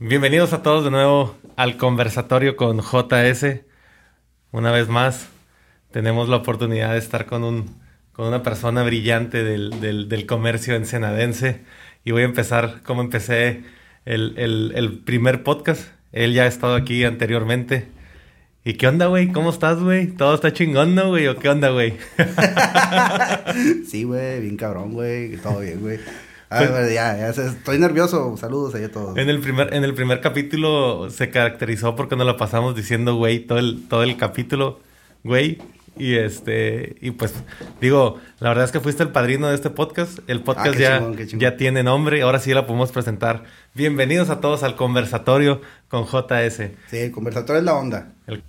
Bienvenidos a todos de nuevo al conversatorio con JS. Una vez más, tenemos la oportunidad de estar con, un, con una persona brillante del, del, del comercio ensenadense. Y voy a empezar como empecé el, el, primer podcast. Él ya ha estado aquí anteriormente. ¿Y qué onda, güey? ¿Cómo estás, güey? ¿Todo está chingón, no, güey? ¿O qué onda, güey? sí, güey, bien cabrón, güey. Todo bien, güey. A ver, ya, ya, estoy nervioso. Saludos ahí a todos. En el primer, en el primer capítulo se caracterizó porque nos lo pasamos diciendo, güey, todo el, todo el capítulo, güey. Y este, y pues, digo, la verdad es que fuiste el padrino de este podcast. El podcast Ah, ya, chingón, qué chingón. ya tiene nombre. Ahora sí la podemos presentar. Bienvenidos a todos al conversatorio con JS. Sí, el conversatorio es la onda. El-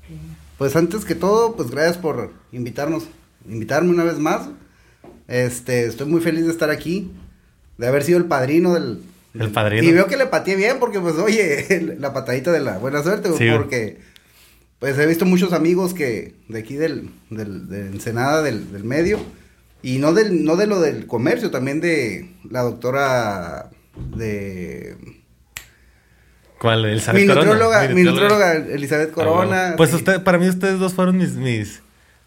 Pues antes que todo, pues gracias por invitarnos, invitarme una vez más. Este, estoy muy feliz de estar aquí, de haber sido el padrino del... El padrino. Y veo que le pateé bien porque, pues, oye, la patadita de la buena suerte, Sí, porque, pues, he visto muchos amigos que, de aquí del, del, de Ensenada, del, del medio, y no del, no de lo del comercio, también de la doctora de... ¿Cuál? El Mi Elizabeth Corona. nutróloga, mi nutróloga. Elizabeth Ah, Corona. bueno. Pues sí. usted, para mí ustedes dos fueron mis, mis,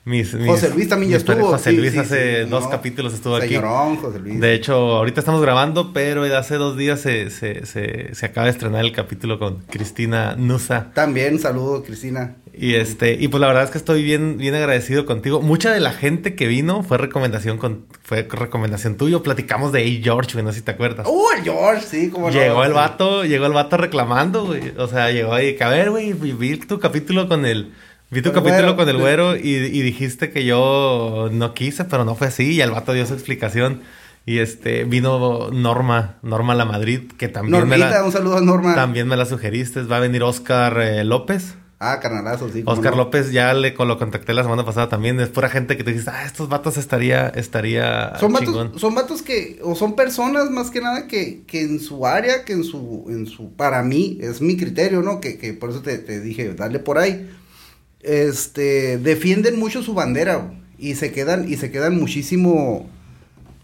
mis, mis- José Luis también ya estuvo. José sí, Luis sí, hace sí, dos no. capítulos estuvo aquí. Señorón, José Luis. De hecho, ahorita estamos grabando, pero hace dos días se, se, se, se acaba de estrenar el capítulo con Cristina Nusa. También saludo, Cristina. Y este, y pues la verdad es que estoy bien, bien agradecido contigo. Mucha de la gente que vino fue recomendación con, fue recomendación tuyo. Platicamos de A. George, güey, no sé si te acuerdas. ¡Uh, el George! Sí, como no. Llegó el vato, llegó el vato reclamando, güey. O sea, llegó ahí, que a ver, güey, vi tu capítulo con el... Vi tu el capítulo güero. con el güero y, y dijiste que yo no quise, pero no fue así. Y el vato dio su explicación. Y este, vino Norma, Norma La Madrid, que también me Normita, la... un saludo a Norma. También me la sugeriste. Va a venir Oscar eh, López. Ah, carnalazo, sí. Oscar no. López ya le con- lo contacté la semana pasada también. Es pura gente que te dice, ah, estos vatos estaría, estaría Son chingón. vatos, son vatos que, o son personas más que nada que, que en su área, que en su, en su, para mí, es mi criterio, ¿no? Que, que por eso te, te dije, dale por ahí. Este, defienden mucho su bandera y se quedan, y se quedan muchísimo,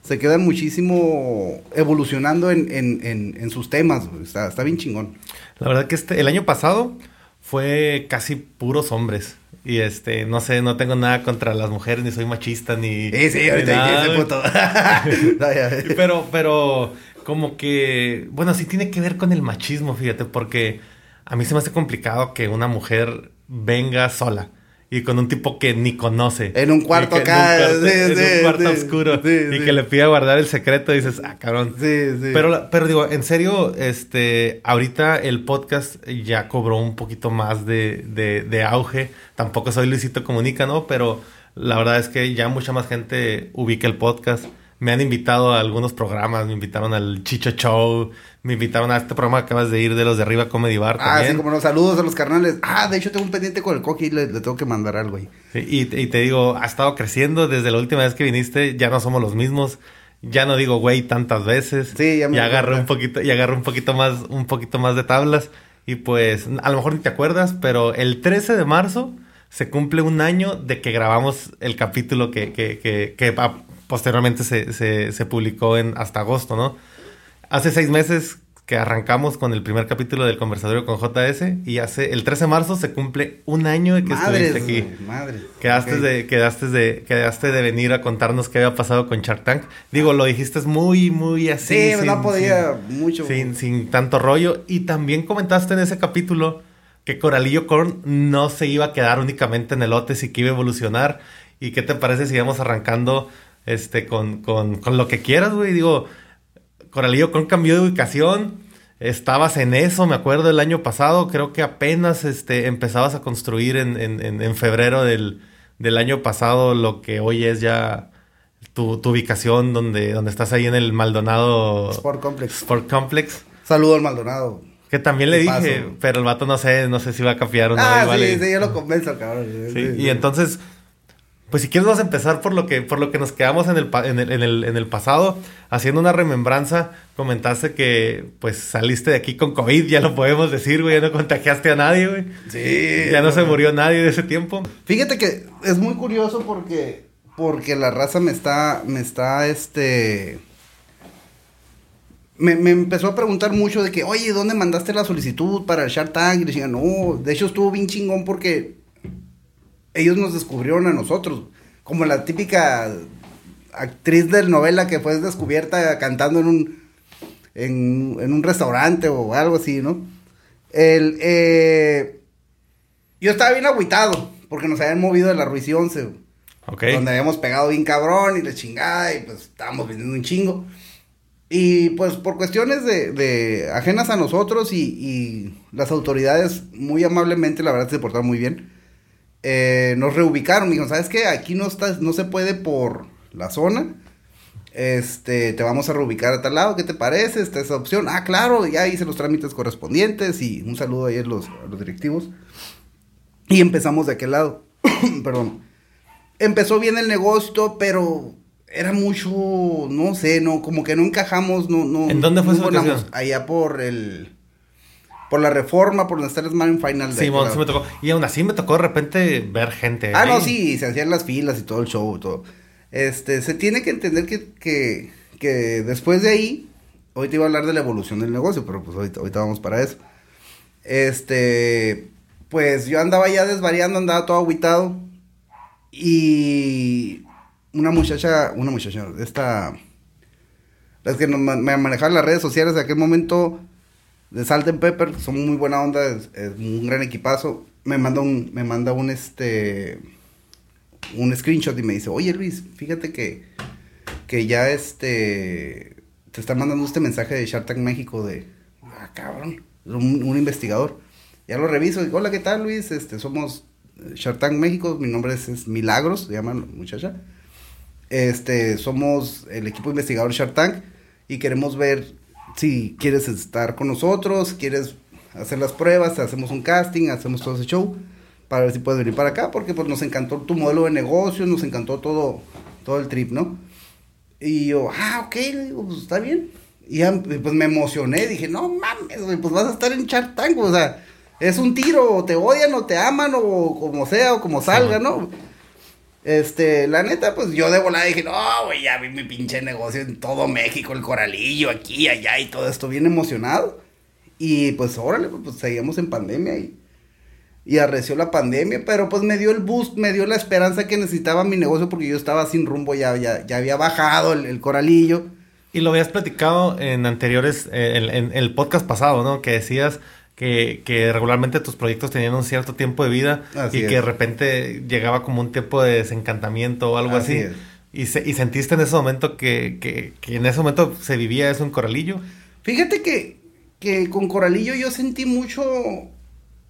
se quedan muchísimo evolucionando en, en, en, en sus temas. Está, está bien chingón. La verdad que este, el año pasado fue casi puros hombres. Y este, no sé, no tengo nada contra las mujeres, ni soy machista, ni. Sí, sí, ahorita nada, ese puto. No. Pero, pero, como que, bueno, sí tiene que ver con el machismo, fíjate, porque a mí se me hace complicado que una mujer venga sola y con un tipo que ni conoce. En un cuarto acá, En un cuarto, sí, en un sí, cuarto sí, oscuro. y que le pida guardar el secreto y dices, ah, cabrón. Sí, sí. Pero, la- pero digo, en serio, este, ahorita el podcast ya cobró un poquito más de, de, de auge. Tampoco soy Luisito Comunica, ¿no? Pero la verdad es que ya mucha más gente ubica el podcast. Me han invitado a algunos programas, me invitaron al Chicho Show, me invitaron a este programa que acabas de ir de los de arriba Comedy Bar Ah, también. sí, como no, saludos a los carnales. Ah, de hecho tengo un pendiente con el coqui y le, le tengo que mandar algo ahí. Sí, y, y te digo, ha estado creciendo desde la última vez que viniste, ya no somos los mismos. Ya no digo güey tantas veces. Sí, ya me Y agarré un poquito, y agarré un poquito más, un poquito más de tablas. Y pues, a lo mejor ni te acuerdas, pero el 13 de marzo se cumple un año de que grabamos el capítulo que, que, que, que posteriormente se, se, se publicó en hasta agosto, ¿no? Hace seis meses que arrancamos con el primer capítulo del conversatorio con JS y hace el 13 de marzo se cumple un año de que estuviste aquí. güey, madres. Quedaste, de, quedaste, de, quedaste de venir a contarnos qué había pasado con Shark Tank. Digo, lo dijiste muy, muy así. Sí, sin- no podía mucho. Sin, sin tanto rollo. Y también comentaste en ese capítulo que Coralillo Corn no se iba a quedar únicamente en elotes y que iba a evolucionar. ¿Y qué te parece si íbamos arrancando este, con, con, con lo que quieras, güey? Digo, Coralillo Corn cambió de ubicación. Estabas en eso, me acuerdo, el año pasado. Creo que apenas este, empezabas a construir en, en- en- en febrero del, del año pasado lo que hoy es ya tu, tu ubicación, donde, donde estás ahí en el Maldonado Sport Complex. Sport Complex. Saludo al Maldonado. Que también le dije, pero el vato no sé, no sé si va a capiar o no. ah, igual sí, y- sí, yo lo convenzo cabrón. Sí, Sí, y entonces, pues si quieres vamos a empezar por lo que, por lo que nos quedamos en el, en el, en el, en el pasado, haciendo una remembranza, comentaste que pues saliste de aquí con COVID, ya lo podemos decir, güey, ya no contagiaste a nadie, güey. Sí. Ya no se murió nadie de ese tiempo. Fíjate que es muy curioso porque porque la raza me está me está este me, me, empezó a preguntar mucho de que, oye, ¿dónde mandaste la solicitud para el Shark Tank? Y le decía, no, de hecho estuvo bien chingón porque ellos nos descubrieron a nosotros. Como la típica actriz de novela que fue descubierta cantando en un, en, un restaurante o algo así, ¿no? El, eh, yo estaba bien agüitado porque nos habían movido de la Ruiz 11. Donde habíamos pegado bien cabrón y la chingada y pues estábamos vendiendo un chingo. Y pues por cuestiones de, de ajenas a nosotros y, y, las autoridades muy amablemente, la verdad, se portaron muy bien. Eh, nos reubicaron, me dijo, ¿sabes qué? Aquí no, estás, no se puede por la zona. Este, te vamos a reubicar a tal lado, ¿qué te parece? Esta esa opción. Ah, claro, ya hice los trámites correspondientes y un saludo ahí a los, a los directivos. Y empezamos de aquel lado. Perdón. Empezó bien el negocio, pero era mucho, no sé, no, como que no encajamos, no, no. ¿En dónde fue su Allá por el, por la reforma, por donde está el Smarin Final. Sí, sí me tocó. Y aún así me tocó de repente ver gente. Ah, no, sí, se hacían las filas y todo el show y todo. Este, se tiene que entender que, que, que después de ahí, hoy te iba a hablar de la evolución del negocio, pero pues ahorita, ahorita vamos para eso. Este, pues yo andaba ya desvariando, andaba todo aguitado. Y una muchacha, una muchacha, esta, es que me manejaban las redes sociales de aquel momento de Salt and Pepper, son muy buena onda, es, un gran equipazo. Me manda un, me manda un este, un screenshot y me dice, oye Luis, fíjate que, que ya este, te está mandando este mensaje de Shark Tank México de, ah, cabrón, un, un investigador. Ya lo reviso digo, hola, ¿qué tal Luis? Este, somos Shark Tank México, mi nombre es, Milagros, se llama la muchacha. Este, somos el equipo investigador Shark Tank y queremos ver si quieres estar con nosotros, quieres hacer las pruebas, hacemos un casting, hacemos todo ese show para ver si puedes venir para acá, porque pues nos encantó tu modelo de negocio, nos encantó todo, todo el trip, ¿no? Y yo, ah, ok, pues está bien. Y pues me emocioné, dije, no mames, pues vas a estar en Shark Tank, o sea, es un tiro, o te odian, o te aman, o como sea, o como salga, ¿no? Este, la neta, pues yo de volada dije, no, güey, ya vi mi pinche negocio en todo México, el coralillo, aquí, allá y todo esto, bien emocionado. Y pues órale, pues, seguíamos en pandemia y, y arreció la pandemia, pero pues me dio el boost, me dio la esperanza que necesitaba mi negocio porque yo estaba sin rumbo, ya, ya, ya había bajado el, coralillo. Y lo habías platicado en anteriores, eh, en, el podcast pasado, ¿no? Que decías que, que, regularmente tus proyectos tenían un cierto tiempo de vida y que de repente llegaba como un tiempo de desencantamiento o algo así. Y, y, sentiste en ese momento que, que, que, en ese momento se vivía eso en Coralillo? Fíjate que, que con Coralillo yo sentí mucho,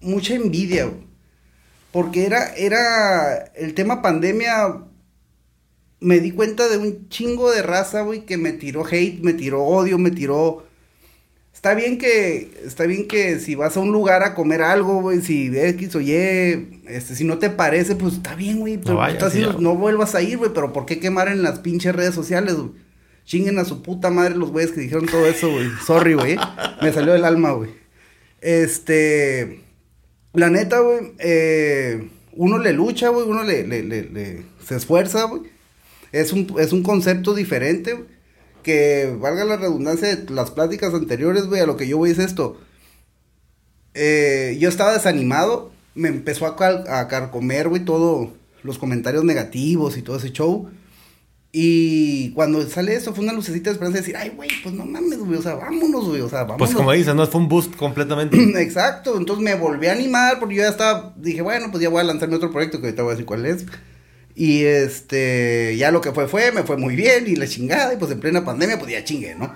mucha envidia, porque era, era el tema pandemia, me di cuenta de un chingo de raza, güey, que me tiró hate, me tiró odio, me tiró Está bien que, está bien que si vas a un lugar a comer algo, güey, si X o Y, este, si no te parece, pues está bien, güey, pero no, no vuelvas a ir, güey, pero ¿por qué quemar en las pinches redes sociales, güey? Chinguen a su puta madre los güeyes que dijeron todo eso, güey. Sorry, güey. Me salió del alma, güey. Este, la neta, güey, eh, uno le lucha, güey, uno le, le, le, le, se esfuerza, güey. Es un, es un concepto diferente, güey que valga la redundancia de las pláticas anteriores, güey, a lo que yo voy es esto. Eh, yo estaba desanimado, me empezó a, a carcomer, güey, todos los comentarios negativos y todo ese show. Y cuando sale eso, fue una lucecita de esperanza de decir, ay, güey, pues no mames, güey, o sea, vámonos, güey, o sea, vámonos. Pues como dices, no fue un boost completamente. Exacto, entonces me volví a animar porque yo ya estaba, dije, bueno, pues ya voy a lanzar mi otro proyecto que ahorita voy a decir cuál es. Y este, ya lo que fue fue, me fue muy bien y la chingada, y pues en plena pandemia pues ya chingue, ¿no?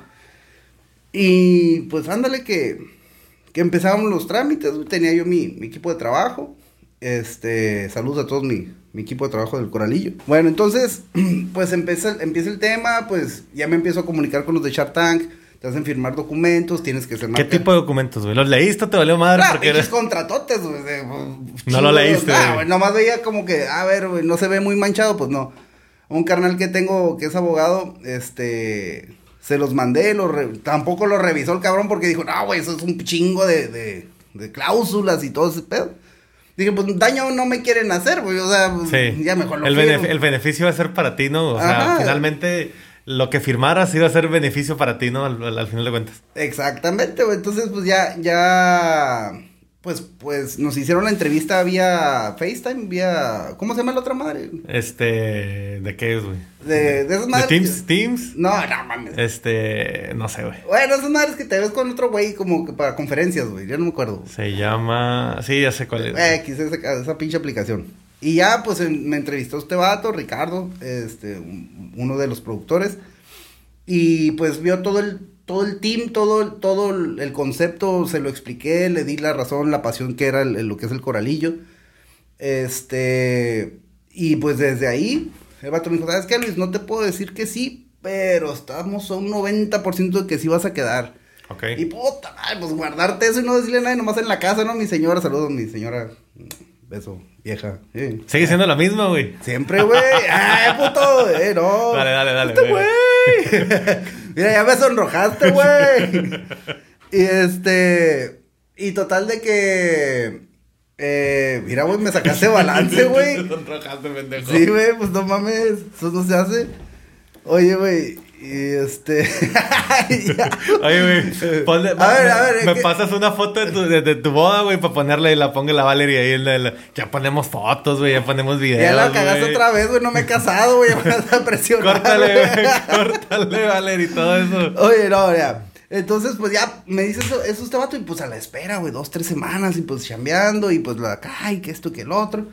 Y pues ándale que, que empezaron los trámites, tenía yo mi, equipo de trabajo, este, saludos a todos mi, mi equipo de trabajo del Coralillo. Bueno, entonces, pues empieza, empieza el tema, pues ya me empiezo a comunicar con los de Shark Tank, te hacen firmar documentos, tienes que ser ¿Qué tipo de documentos, güey? ¿Los leíste o te valió madre? Ah, porque eres contratotes, güey. No lo leíste. Ah, güey, nomás veía como que, a ver, güey, no se ve muy manchado, pues no. Un carnal que tengo que es abogado, este, se los mandé, lo tampoco lo revisó el cabrón porque dijo, no, güey, eso es un chingo de, de, de cláusulas y todo ese pedo. Dije, pues daño no me quieren hacer, güey, o sea, pues, ya mejor lo el, el beneficio va a ser para ti, ¿no? O sea, finalmente lo que firmaras iba a ser beneficio para ti, ¿no? Al, al final de cuentas. Exactamente, güey. Entonces, pues ya, ya, pues, pues nos hicieron la entrevista vía FaceTime, vía, ¿cómo se llama la otra madre? Este, ¿de qué es, güey? De, de esas ¿De madres. Teams? ¿Teams? No, no mames. Este, no sé, güey. Bueno, esas madres que te ves con otro güey como que para conferencias, güey. Ya no me acuerdo. Se llama, sí, ya sé cuál es. X, esa, esa pinche aplicación. Y ya, pues me entrevistó este vato, Ricardo, este, un- uno de los productores. Y pues vio todo el, todo el team, todo, el- todo el, concepto, se lo expliqué, le di la razón, la pasión que era el- el- lo que es el coralillo. Este, y pues desde ahí, el vato me dijo, ¿sabes qué, Luis? No te puedo decir que sí, pero estamos a un 90% de que sí vas a quedar. Ok. Y puta pues guardarte eso y no decirle a nadie, nomás en la casa, ¿no? Mi señora, saludos, mi señora. Beso, vieja. eh. Sigue siendo la misma, güey. Siempre, güey. ¡Ay, puto! ¡Eh, no! Dale, dale, dale, Este güey. Mira, ya me sonrojaste, güey. y este. Y total de que. Eh, mira, güey, me sacaste balance, güey. Sonrojaste, pendejo. Sí, güey, pues no mames. Eso no se hace. Oye, güey. Y este. Oye, güey, ponle- A ver, a ver, me que- pasas una foto de tu, de, de tu boda, güey, para ponerle y la ponga la Valeria ahí la, ya ponemos fotos, güey, ya ponemos videos, Ya la cagaste otra vez, güey. No me he casado, güey. Me vas a presionar. Córtale, güey, córtale, Valeria, y todo eso. Oye, no, ya. Entonces, pues ya me dice eso, eso este vato, y pues a la espera, güey, dos, tres semanas, y pues chambeando, y pues la acá, y que esto, que el otro.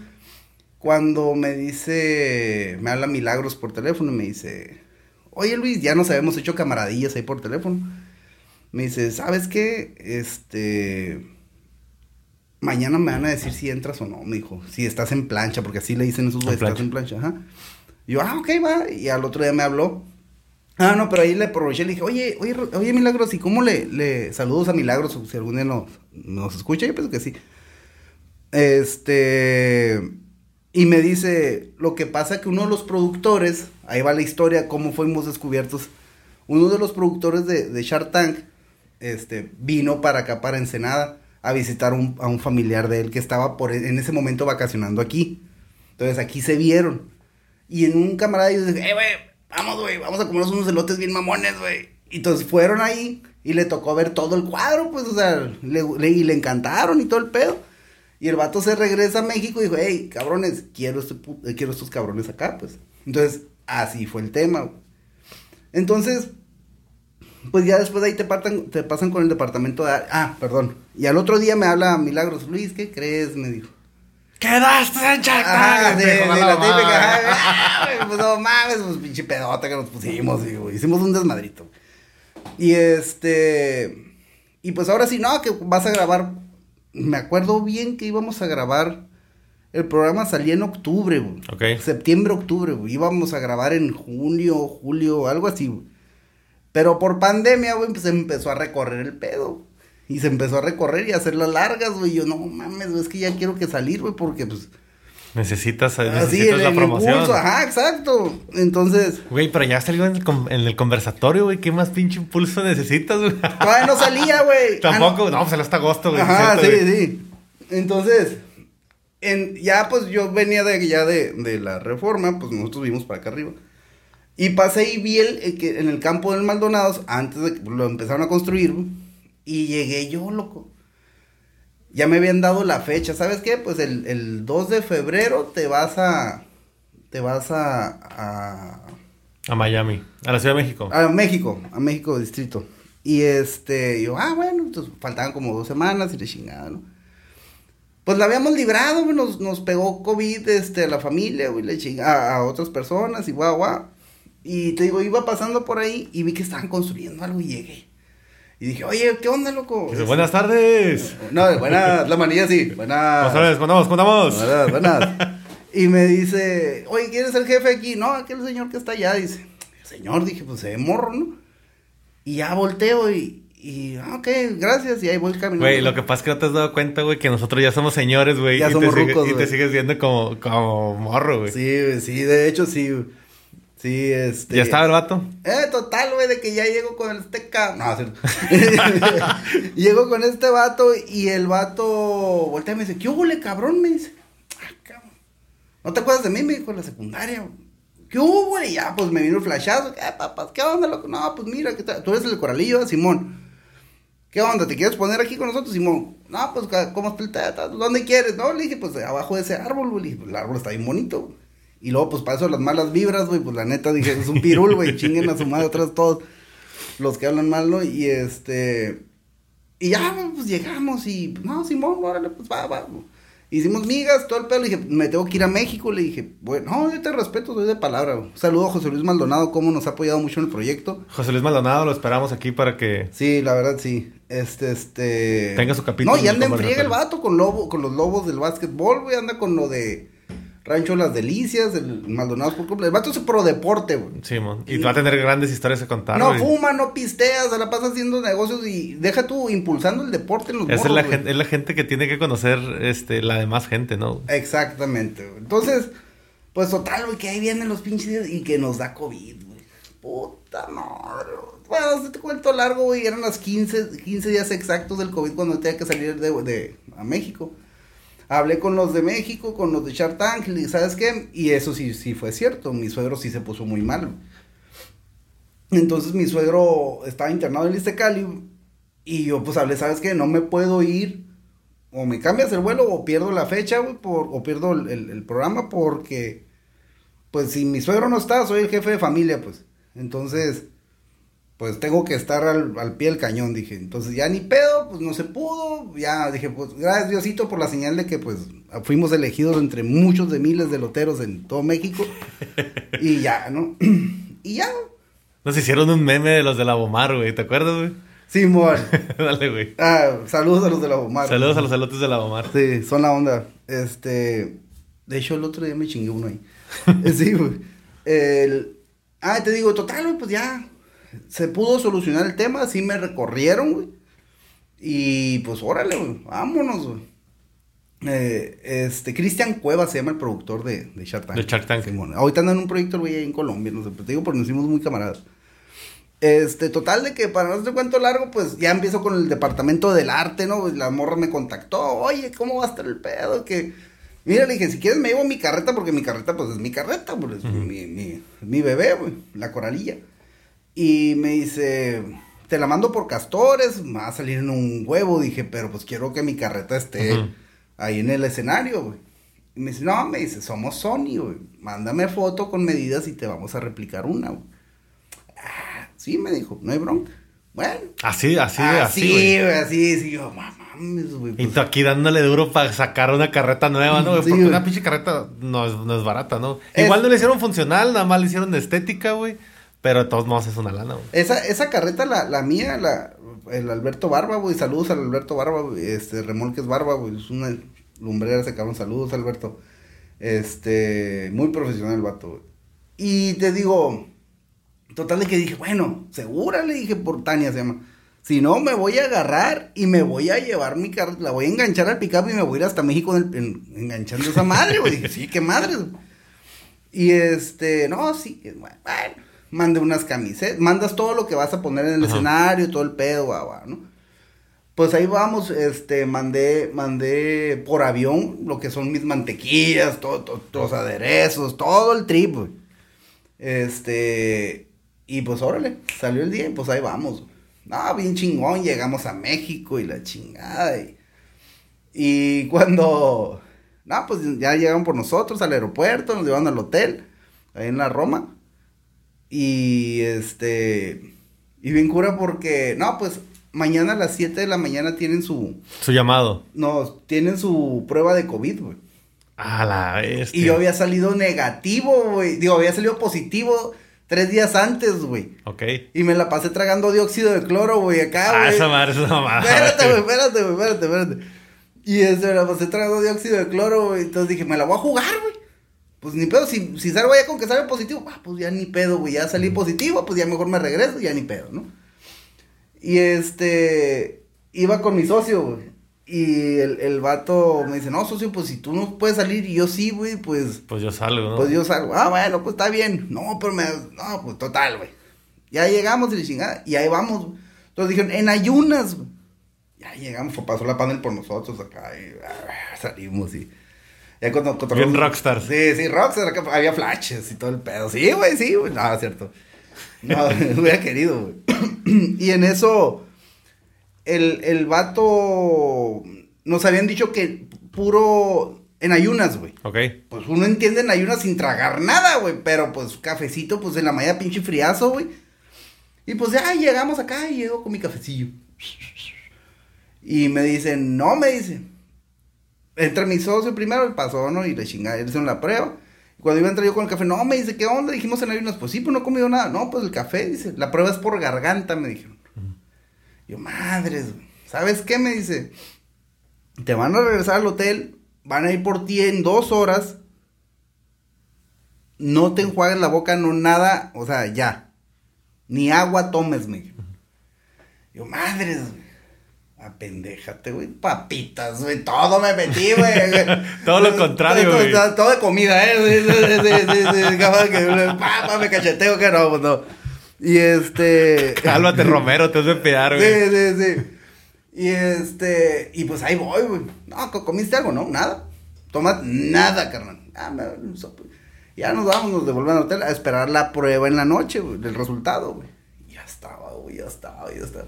Cuando me dice, me habla Milagros por teléfono, y me dice, oye Luis, ya nos habíamos hecho camaradillas ahí por teléfono. Me dice, ¿sabes qué? Este. Mañana me van a decir si entras o no, me dijo. Si estás en plancha, porque así le dicen esos güeyes, estás en plancha, ajá. Y yo, ah, ok, va. Y al otro día me habló. Ah, no, pero ahí le aproveché y le dije, oye, oye, oye, Milagros, ¿y cómo le, le saludos a Milagros? Si algún día nos, nos escucha, yo pienso que sí. Este. Y me dice, lo que pasa que uno de los productores, ahí va la historia, cómo fuimos descubiertos. Uno de los productores de, de Shark Tank, este, vino para acá, para Ensenada, a visitar a un familiar de él que estaba por, en ese momento vacacionando aquí. Entonces aquí se vieron. Y en un camarada yo dije, eh, güey, vamos, güey, vamos a comernos unos elotes bien mamones, güey. Y entonces fueron ahí y le tocó ver todo el cuadro, pues, o sea, le, y le encantaron y todo el pedo. Y el vato se regresa a México y dijo, hey, cabrones, quiero, este eh, quiero estos cabrones acá, pues. Entonces, así fue el tema. Entonces, pues ya después de ahí te, partan, te pasan con el departamento de... Ah, perdón. Y al otro día me habla Milagros, Luis, ¿qué crees? Me dijo. ¡Quedaste en Tank! de, de la la típica, ah, pues no mames, pues pinche pedota que nos pusimos, y, güey, hicimos un desmadrito. Y este, y pues ahora sí, no, que vas a grabar, me acuerdo bien que íbamos a grabar, el programa salía en octubre, güey. Ok. Septiembre, octubre, güey, íbamos a grabar en junio, julio, algo así, güey. Pero por pandemia, güey, pues empezó a recorrer el pedo. Y se empezó a recorrer y a hacer las largas, güey. Yo, no mames, güey, es que ya quiero que salir, güey, porque pues... Necesitas, Así, necesitas el, la el promoción. impulso, ajá, exacto. Entonces, Güey, pero ya salió en el, con- en el conversatorio, güey. ¿Qué más pinche impulso necesitas, güey? todavía no salía, güey. Tampoco, Ah, no, pues salió hasta agosto, güey. Ajá, cierto, sí, güey. sí. Entonces, en, ya pues yo venía de ya de, de la reforma, pues nosotros vimos para acá arriba. Y pasé y vi el, que en el campo del Maldonados, antes de que lo empezaron a construir, y llegué yo, loco. Ya me habían dado la fecha, ¿sabes qué? Pues el, el 2 de febrero te vas a, te vas a, a, A Miami, a la Ciudad de México. a México, a México distrito. Y este, yo, ah, bueno, entonces faltaban como dos semanas y le chingada, ¿no? Pues la habíamos librado, güey, nos, nos pegó COVID, este, a la familia, güey, le chinga, a, a otras personas y guau, guau. Y te digo, iba pasando por ahí y vi que estaban construyendo algo y llegué. Y dije, oye, ¿qué onda, loco? Dice, buenas tardes. No, buenas, la manilla sí, buenas. Buenas tardes, contamos, contamos. Buenas, buenas. Y me dice, oye, ¿quién es el jefe aquí? No, aquel señor que está allá. Dice, señor, dije, pues se ve morro, ¿no? Y ya volteo y, y ah, ok, gracias. Y ahí voy caminando. Güey, lo que pasa es que no te has dado cuenta, güey, que nosotros ya somos señores, güey. Ya y somos te sigue- rucos, Y te sigues viendo como, como morro, güey. Sí, güey, sí, de hecho, sí. Sí, este. ¿Ya estaba el vato? Eh, total, güey, de que ya llego con este ca- No, cierto. llego con este vato y el vato voltea y me dice, ¿qué hubo, cabrón? Me dice, ah, cabrón. ¿No te acuerdas de mí? Me dijo en la secundaria. ¿Qué hubo, güey? Y ya, pues me vino el flashazo. ¿Qué, papás? ¿Qué onda, loco? No, pues mira, tú eres el coralillo, Simón. ¿Qué onda? ¿Te quieres poner aquí con nosotros, Simón? No, pues, ¿cómo está el teta? ¿Dónde quieres? No, le dije, pues, abajo de ese árbol, güey. Pues, el árbol está bien bonito, Y luego, pues, para eso las malas vibras, güey. Pues, la neta, dije, es un pirul, güey. Chinguen a su madre atrás todos los que hablan mal, ¿no? Y este... Y ya, pues, llegamos y... No, Simón, órale, pues, va, va. Hicimos migas, todo el pedo. Le dije, me tengo que ir a México. Le dije, bueno, no, yo te respeto, soy de palabra. Un saludo a José Luis Maldonado, cómo nos ha apoyado mucho en el proyecto. José Luis Maldonado, lo esperamos aquí para que. Sí, la verdad, sí. Este, este. Tenga su capítulo. No, y anda en friega el vato con, lobo, con los lobos del básquetbol, güey. Anda con lo de Rancho Las Delicias, el Maldonado por completo. El vato es pro deporte, güey. Sí, mon. Y, va a tener grandes historias que contar, No fuma, no pistea, se la pasa haciendo negocios y deja tú impulsando el deporte en los Esa es la, gente, es la gente que tiene que conocer este, la demás gente, ¿no? Exactamente, güey. Entonces, pues total, güey, que ahí vienen los pinches y que nos da COVID, güey. Puta madre, Bueno, se te cuento largo, güey. Eran las 15, 15 días exactos del COVID cuando tenía que salir de, de a México hablé con los de México, con los de Shark ¿sabes qué? Y eso sí, sí fue cierto, mi suegro sí se puso muy mal. Entonces mi suegro estaba internado en Cali y yo pues hablé, ¿sabes qué? No me puedo ir, o me cambias el vuelo o pierdo la fecha, por, o pierdo el programa porque, pues si mi suegro no está, soy el jefe de familia, pues. Entonces, pues tengo que estar al, pie del cañón, dije. Entonces ya ni pedo, pues no se pudo. Ya dije, pues gracias Diosito por la señal de que pues fuimos elegidos entre muchos de miles de loteros en todo México. y ya, ¿no? y ya. Nos hicieron un meme de los de la Bomar, güey, ¿te acuerdas, güey? Sí, amor. Dale, güey. Ah, saludos a los de la Bomar. Saludos a los elotes de la Bomar. Sí, son la onda. Este, de hecho el otro día me chingué uno ahí. sí, güey. El... Ah, te digo, total, güey, pues ya se pudo solucionar el tema, sí me recorrieron, güey. Y pues órale, güey, vámonos, güey. Eh, este, Cristian Cueva se llama el productor de, de Shark Tank. De Shark Tank. ahorita anda en un proyecto, güey, ahí en Colombia, no sé, pero te digo porque nos hicimos muy camaradas. Este, total de que para no hacer cuento largo, pues ya empiezo con el departamento del arte, ¿no? La morra me contactó, oye, ¿cómo va a estar el pedo? Que, mira, le dije, si quieres me llevo mi carreta, porque mi carreta, pues es mi carreta, pues, mi, mi, mi bebé, güey, la coralilla. Y me dice, te la mando por castores, me va a salir en un huevo. Dije, pero pues quiero que mi carreta esté ahí en el escenario, güey. Y me dice, no, me dice, somos Sony, güey. Mándame foto con medidas y te vamos a replicar una, güey. Ah, sí, me dijo, no hay bronca. Bueno. Así, así, así. Sí, güey, así, sí, yo, mames, güey. Y pues". tú aquí dándole duro para sacar una carreta nueva, ¿no? Porque una pinche carreta no es, no es barata, ¿no? Igual no le hicieron funcional, nada más le hicieron estética, güey. Pero de todos modos es una lana, güey. Esa, esa carreta, la, la mía, la, el Alberto Barba, güey. Saludos al Alberto Barba, Este, Remolques Barba, güey. Es una lumbrera ese cabrón. Saludos, Alberto. Este, muy profesional el vato, güey. Y te digo, total de que dije, bueno, segura le dije por Tania se llama. Si no, me voy a agarrar y me voy a llevar mi carreta, la voy a enganchar al pickup y me voy a ir hasta México enganchando esa madre, güey. Dije, sí, qué madre. Y este, no, sí, bueno mande unas camisetas, mandas todo lo que vas a poner en el escenario, todo el pedo, guau, ¿no? Pues ahí vamos, este, mandé, mandé por avión lo que son mis mantequillas, todo, todo, los aderezos, todo el trip, güey. Este, y pues órale, salió el día y pues ahí vamos. No, bien chingón, llegamos a México y la chingada. Y, y cuando, no, pues ya llegaron por nosotros al aeropuerto, nos llevaron al hotel, ahí en la Roma. Y este. Y bien cura porque. No, pues mañana a las 7 de la mañana tienen su. Su llamado. No, tienen su prueba de COVID, güey. A la vez. Y yo había salido negativo, güey. Digo, había salido positivo tres días antes, güey. Ok. Y me la pasé tragando dióxido de cloro, güey, acá, güey. Ah, esa madre, esa madre. Espérate, güey, espérate, güey, espérate, espérate. Y este, me la pasé tragando dióxido de cloro, güey. Entonces dije, me la voy a jugar, güey pues ni pedo, si, si salgo ya con que sale positivo, ah, pues ya ni pedo, güey, ya salí positivo, pues ya mejor me regreso, ya ni pedo, ¿no? Y este, iba con mi socio, güey. Y el, el vato me dice, no, socio, pues si tú no puedes salir y yo sí, güey, pues... Pues yo salgo, ¿no? Pues yo salgo. Ah, bueno, pues está bien. No, pero me... No, pues total, güey. Ya llegamos y chingada. Y ahí vamos. Entonces dijeron, en ayunas, güey. Ya llegamos, pasó la panel por nosotros acá y ah, salimos y... Ya cuando, cuando Bien rockstar. Sí, sí, rockstar. había flashes y todo el pedo. Sí, güey, sí, güey. No, es cierto. No, hubiera querido, güey. y en eso, el, el vato, nos habían dicho que puro en ayunas, güey. Ok. Pues uno entiende en ayunas sin tragar nada, güey. Pero pues cafecito, pues en la mañana pinche friazo, güey. Y pues ya llegamos acá y llego con mi cafecillo. Y me dicen, no, me dicen. Entra mi socio primero, el pasó, ¿no? Y le chingada, le hicieron la prueba. Y cuando iba a entrar yo con el café, no, me dice, ¿qué onda? Dijimos en ayunas, pues sí, pues no he comido nada. No, pues el café, dice, la prueba es por garganta, me dijeron. Yo, madres. ¿sabes qué? Me dice, te van a regresar al hotel, van a ir por ti en dos horas. No te enjuagues la boca, no nada, o sea, ya. Ni agua tomes, me dijo. Yo, madres, güey. Apendéjate, güey. Papitas, güey. Todo me metí, güey. Todo lo contrario, güey. todo- Todo de comida, ¿eh? Sí, sí, sí, sí, sí, capaz que pa, pa, me cacheteo que no, pues no. Y este. Cálmate, Romero, te has de pegar, Sí, güey. sí, sí. Y este. Y pues ahí voy, güey. No, co- ¿comiste algo? No, nada. Toma nada, carnal. Ah, me. Ya nos vamos, nos devuelven al hotel a esperar la prueba en la noche, güey, del resultado, güey. Ya estaba, güey, ya estaba, ya estaba.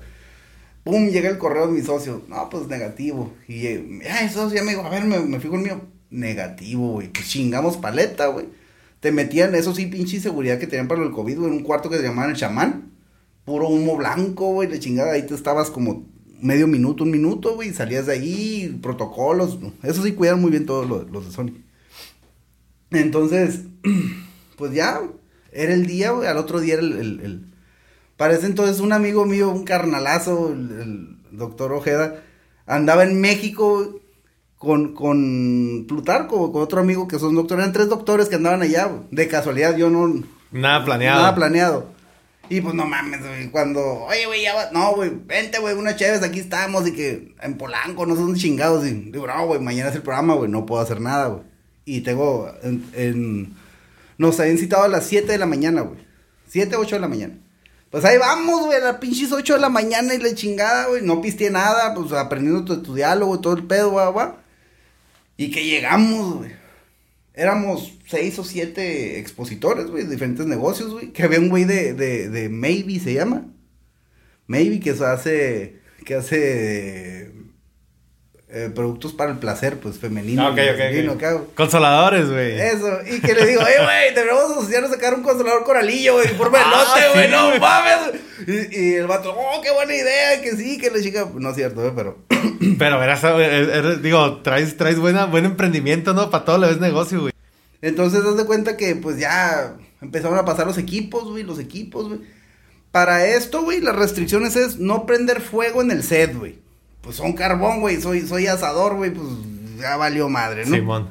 Pum, llega el correo de mi socio. No, pues negativo. Y eh, ay, socio dijo, a ver, me, fijo el mío. Negativo, güey. Pues chingamos paleta, güey. Te metían, eso sí, pinche seguridad que tenían para el COVID, güey, en un cuarto que se llamaban el chamán. Puro humo blanco, güey, la chingada. Ahí te estabas como medio minuto, un minuto, güey, salías de ahí, protocolos. Eso sí, cuidan muy bien todos los, de Sony. Entonces, pues ya, era el día, güey, al otro día era el- Para ese entonces un amigo mío, un carnalazo, el, el doctor Ojeda, andaba en México con, con Plutarco, con otro amigo que son doctores, eran tres doctores que andaban allá, de casualidad, yo no... Nada planeado. Nada planeado. Y pues no mames, güey, cuando, oye, güey, ya va, no, güey, vente, güey, una chévere, aquí estamos, y que en Polanco, no dónde chingados, y digo, no, güey, mañana es el programa, güey, no puedo hacer nada, güey. Y tengo, en, en- nos habían citado a las 7 de la mañana, güey, 7, 8 de la mañana. Pues ahí vamos, güey, a las pinches 8 de la mañana y la chingada, güey, no pisteé nada, pues aprendiendo tu, tu diálogo, todo el pedo, güey, güey. Y que llegamos, güey. Éramos seis o siete expositores, güey, de diferentes negocios, güey. Que había un güey de, de, de Maybe, se llama. Maybe, que hace, que hace eh, productos para el placer, pues, femenino. Ah, ok, ok, masculino, ok. acá, güey. Consoladores, güey. Eso, y que le digo, eh, güey, debemos asociarnos a sacar un consolador coralillo, güey, por melote, Ah, güey, sí, no mames. Y, y el vato, oh, qué buena idea, que sí, que la chica, no es cierto, güey, pero Pero verás, eh, eh, digo, traes, traes buena, buen emprendimiento, ¿no? Para todo lo es negocio, güey. Entonces, haz de cuenta que, pues, ya empezaron a pasar los equipos, güey, los equipos, güey. Para esto, güey, las restricciones es no prender fuego en el set, güey. Pues son carbón, güey, soy, soy asador, güey, pues ya valió madre, ¿no? Simón.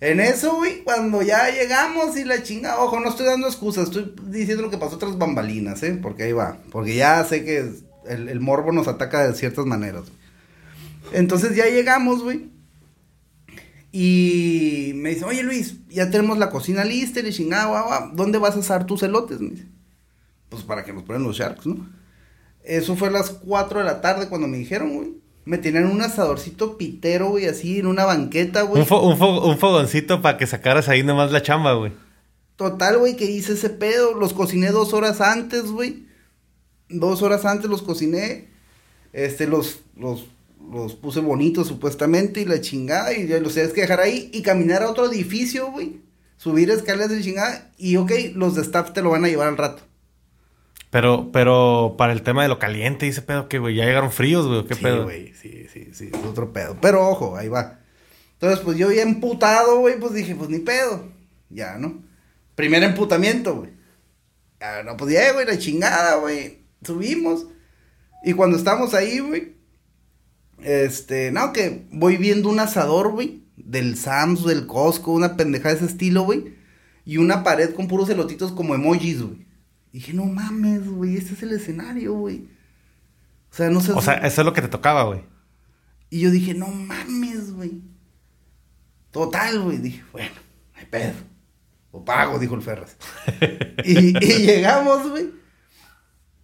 En eso, güey, cuando ya llegamos y la chinga, ojo, no estoy dando excusas, estoy diciendo lo que pasó tras bambalinas, ¿eh? Porque ahí va, porque ya sé que el, el morbo nos ataca de ciertas maneras. güey. Entonces ya llegamos, güey. Y me dice, oye Luis, ya tenemos la cocina lista, y chingada, guau, guau, ¿dónde vas a asar tus elotes? Me dice. Pues para que nos ponen los sharks, ¿no? Eso fue a las 4 de la tarde cuando me dijeron, güey. Me tenían un asadorcito pitero, güey, así en una banqueta, güey. Un, fo- un, fo- un fogoncito para que sacaras ahí nomás la chamba, güey. Total, güey, que hice ese pedo. Los cociné dos horas antes, güey. Dos horas antes los cociné. Este, los, los, los puse bonitos supuestamente y la chingada. Y ya los tienes que dejar ahí y caminar a otro edificio, güey. Subir escaleras de chingada. Y ok, los de staff te lo van a llevar al rato. Pero, pero para el tema de lo caliente, dice pedo que, güey, ya llegaron fríos, güey, ¿o ¿qué sí, pedo? güey, sí, sí, sí, es otro pedo. Pero ojo, ahí va. Entonces, pues yo ya emputado, güey, pues dije, pues ni pedo. Ya, ¿no? Primer emputamiento, güey. Ah, no, pues ya, güey, la chingada, güey. Subimos. Y cuando estamos ahí, güey, este, no, que voy viendo un asador, güey, del Sams, del Costco, una pendejada de ese estilo, güey. Y una pared con puros elotitos como emojis, güey. Dije, no mames, güey, este es el escenario, güey. O sea, no sé. O sea, eso es lo que te tocaba, güey. Y yo dije, no mames, güey. Total, güey. Dije, bueno, no hay pedo. O pago, dijo el Ferras. y, y llegamos, güey.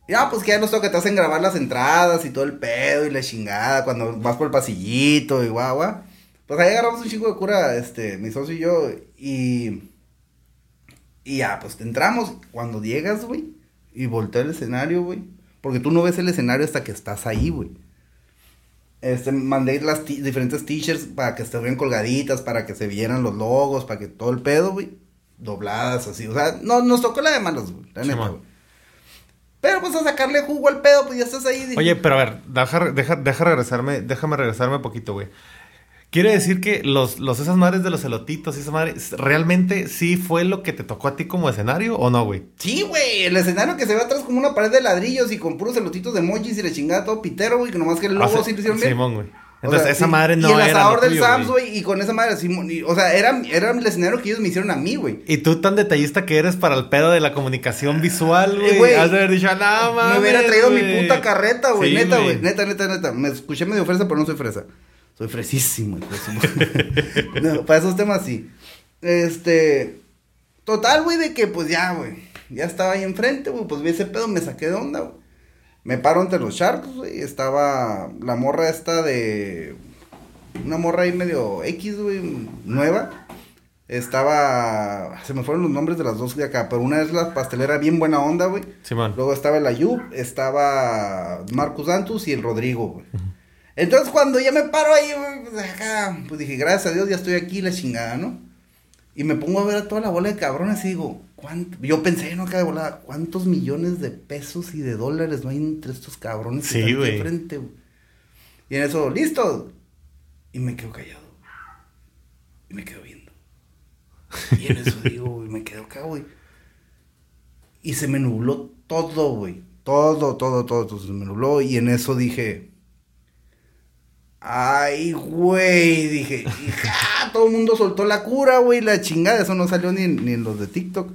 Ya, pues que ya nos toca, te hacen grabar las entradas y todo el pedo y la chingada cuando vas por el pasillito y guau, guau. Pues ahí agarramos un chico de cura, este, mi socio y yo, y. Y ya, pues entramos. Cuando llegas, güey, y voltea el escenario, güey. Porque tú no ves el escenario hasta que estás ahí, güey. Este, mandé las diferentes t-shirts para que estuvieran colgaditas, para que se vieran los logos, para que todo el pedo, güey. Dobladas así. O sea, no, nos tocó la de manos, güey. La neta, güey. Pero pues a sacarle jugo al pedo, pues ya estás ahí. Oye, pero a ver, deja, deja, deja regresarme, déjame regresarme un poquito, güey. Quiere decir que los, los esas madres de los elotitos y esas madres, ¿realmente sí fue lo que te tocó a ti como escenario o no, güey? Sí, güey. El escenario que se ve atrás como una pared de ladrillos y con puros elotitos de emojis y le chingada todo pitero, güey, que nomás que el logo ah, sí lo hicieron bien. Simón, güey. Entonces, esa madre no y el asador del Sams, güey, y con esa madre, o sea, era, era el escenario que ellos me hicieron a mí, güey. Y tú tan detallista que eres para el pedo de la comunicación visual, güey. Has de haber dicho, nada, Me hubiera traído mi puta carreta, güey, neta, güey. Neta, neta, neta. Me escuché medio fresa, pero no soy fresa. Soy fresísimo, no, para esos temas sí. Este. Total, güey, de que pues ya, güey. Ya estaba ahí enfrente, güey. Pues vi ese pedo, me saqué de onda, güey. Me paro entre los Sharks, güey. Estaba la morra esta de. Una morra ahí medio X, güey. Nueva. Estaba. Se me fueron los nombres de las dos de acá. Pero una es la pastelera bien buena onda, güey. Luego estaba el Ayub. Estaba Marcus Antus y el Rodrigo, güey. Entonces cuando ya me paro ahí, pues acá, pues dije, gracias a Dios ya estoy aquí, la chingada, ¿no? Y me pongo a ver a toda la bola de cabrones y digo, ¿cuánto? Yo pensé, no, acá de volada, ¿cuántos millones de pesos y de dólares no hay entre estos cabrones sí, güey. frente, güey? Y en eso, listo. Y me quedo callado. Y me quedo viendo. Y en eso digo, güey, me quedo acá, güey. Y se me nubló todo, güey. Todo, todo, todo, todo se me nubló. Y en eso dije, Ay, güey, dije, hija, todo el mundo soltó la cura, güey, la chingada, eso no salió ni en, los de TikTok.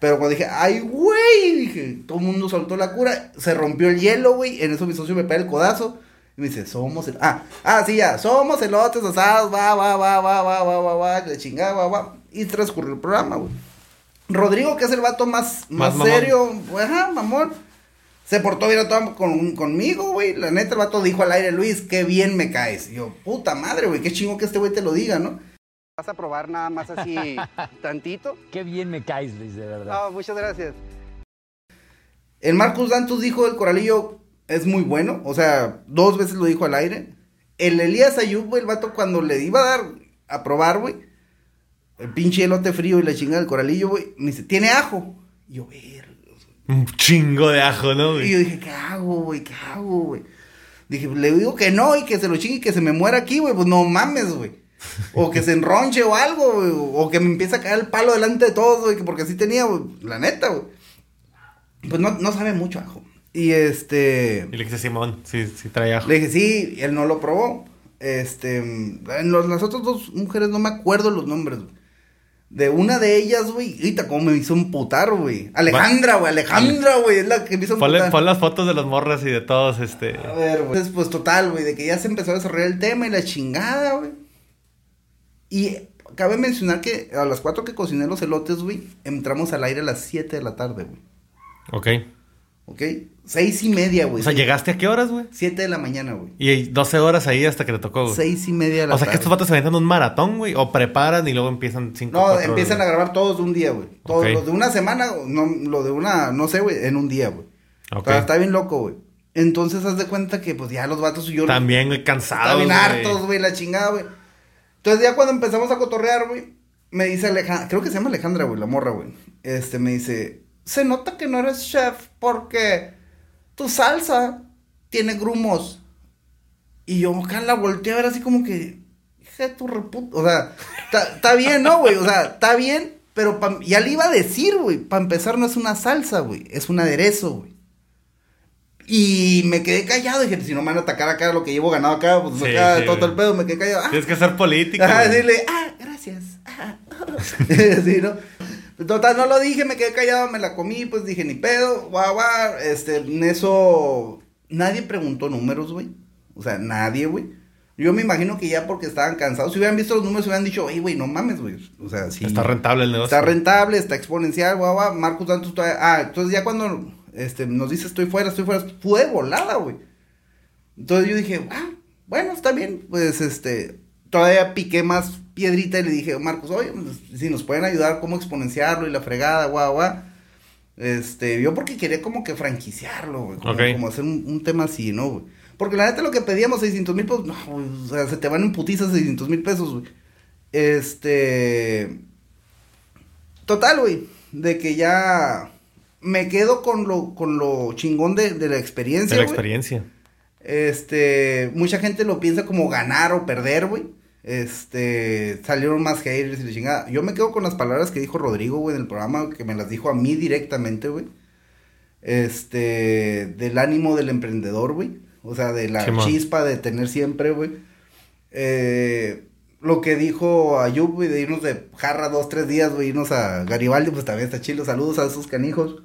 Pero cuando dije, ay, güey, dije, todo el mundo soltó la cura, se rompió el hielo, güey, en eso mi socio me pega el codazo. Y me dice, somos el... Ah, ah, sí, ya, somos elotes asados, va, va, va, va, va, va, va, va, la chingada, va, va. Y transcurrió el programa, güey. Rodrigo, que es el vato más, más, serio, ajá, mamón se portó bien todo con, conmigo, güey. La neta, el vato dijo al aire, Luis, qué bien me caes. Y yo, puta madre, güey, qué chingo que este güey te lo diga, ¿no? Vas a probar nada más así tantito. Qué bien me caes, Luis, de verdad. No, muchas gracias. El Marcus Dantus dijo el coralillo es muy bueno. O sea, dos veces lo dijo al aire. El Elías Ayub, güey, el vato cuando le iba a dar a probar, güey. El pinche elote frío y la chingada del coralillo, güey. Me dice, tiene ajo. Y yo, ver, un chingo de ajo, ¿no, güey? Y yo dije, ¿qué hago, güey? ¿Qué hago, güey? Dije, le digo que no y que se lo chingue y que se me muera aquí, güey. Pues no mames, güey. O que se enronche o algo, güey. O que me empiece a caer el palo delante de todos, güey. Porque así tenía, güey. La neta, güey. Pues no, no sabe mucho ajo. Y este. Y le dije, Simón, sí, sí trae ajo. Le dije, sí, él no lo probó. Este. En las otras dos mujeres no me acuerdo los nombres, güey. De una de ellas, güey. Ahorita cómo me hizo putar, güey. Alejandra, güey. Alejandra, güey. Es la que me hizo emputar. Pon las fotos de las morras y de todos, este. A ver, güey. Pues total, güey. De que ya se empezó a desarrollar el tema y la chingada, güey. Y cabe mencionar que a las cuatro que cociné los elotes, güey, entramos al aire a las siete de la tarde, güey. Ok. ¿Ok? Seis y media, güey. O sea, ¿llegaste a qué horas, güey? Siete de la mañana, güey. Y 12 horas ahí hasta que te tocó, güey. Seis y media de la O sea, que estos vatos se aventan un maratón, güey. O preparan y luego empiezan cinco No, empiezan a grabar todos de un día, güey. Todos, los de una semana, no, lo de una, no sé, güey, en un día, güey. Ok. está bien loco, güey. Entonces, haz de cuenta que, pues, ya los vatos y yo... También, güey, cansados, Están bien hartos, güey, la chingada, güey. Entonces, ya cuando empezamos a cotorrear, güey, me dice Alejandra... Creo que se llama Alejandra, güey, la morra, güey. Este, me dice... Se nota que no eres chef porque tu salsa tiene grumos. Y yo acá la volteé a ver así como que, hija de tu reputa. O sea, está bien, ¿no, güey? O sea, está bien, pero ya le iba a decir, güey, para empezar no es una salsa, güey, es un aderezo, güey. Y me quedé callado, dije, si no me van a atacar acá lo que llevo ganado acá, pues acá todo, el pedo, me quedé callado. Tienes que ser político. Ah, decirle, ah, gracias. Ah, sí, ¿no? Total, no lo dije, me quedé callado, me la comí, pues dije, ni pedo, guau, guau. Este, en eso, nadie preguntó números, güey. O sea, nadie, güey. Yo me imagino que ya porque estaban cansados, si hubieran visto los números, hubieran dicho, ey, güey, no mames, güey. O sea, sí. Está rentable el negocio. Está rentable, está exponencial, guau, guau. Marcos Santos todavía. Ah, entonces ya cuando este, nos dice estoy fuera, estoy fuera, fue volada, güey. Entonces yo dije, ah, bueno, está bien, pues este, todavía piqué más piedrita y le dije, Marcos, oye, si nos pueden ayudar, cómo exponenciarlo y la fregada, guau, guau. Este, yo porque quería como que franquiciarlo, güey, como, hacer un, un tema así, ¿no, güey? Porque la neta lo que pedíamos, 600 mil pesos, no, güey, o sea, se te van en putizas 600 mil pesos, güey. Este, total, güey, de que ya me quedo con lo, con lo chingón de, de la experiencia, De la güey. experiencia. Este, mucha gente lo piensa como ganar o perder, güey. Este, salieron más haters y la chingada. Yo me quedo con las palabras que dijo Rodrigo, güey, en el programa, que me las dijo a mí directamente, güey. Este, del ánimo del emprendedor, güey. O sea, de la chispa de tener siempre, güey. Eh, lo que dijo Ayub, güey, de irnos de jarra dos, tres días, güey, irnos a Garibaldi, pues también está chilo. Saludos a esos canijos.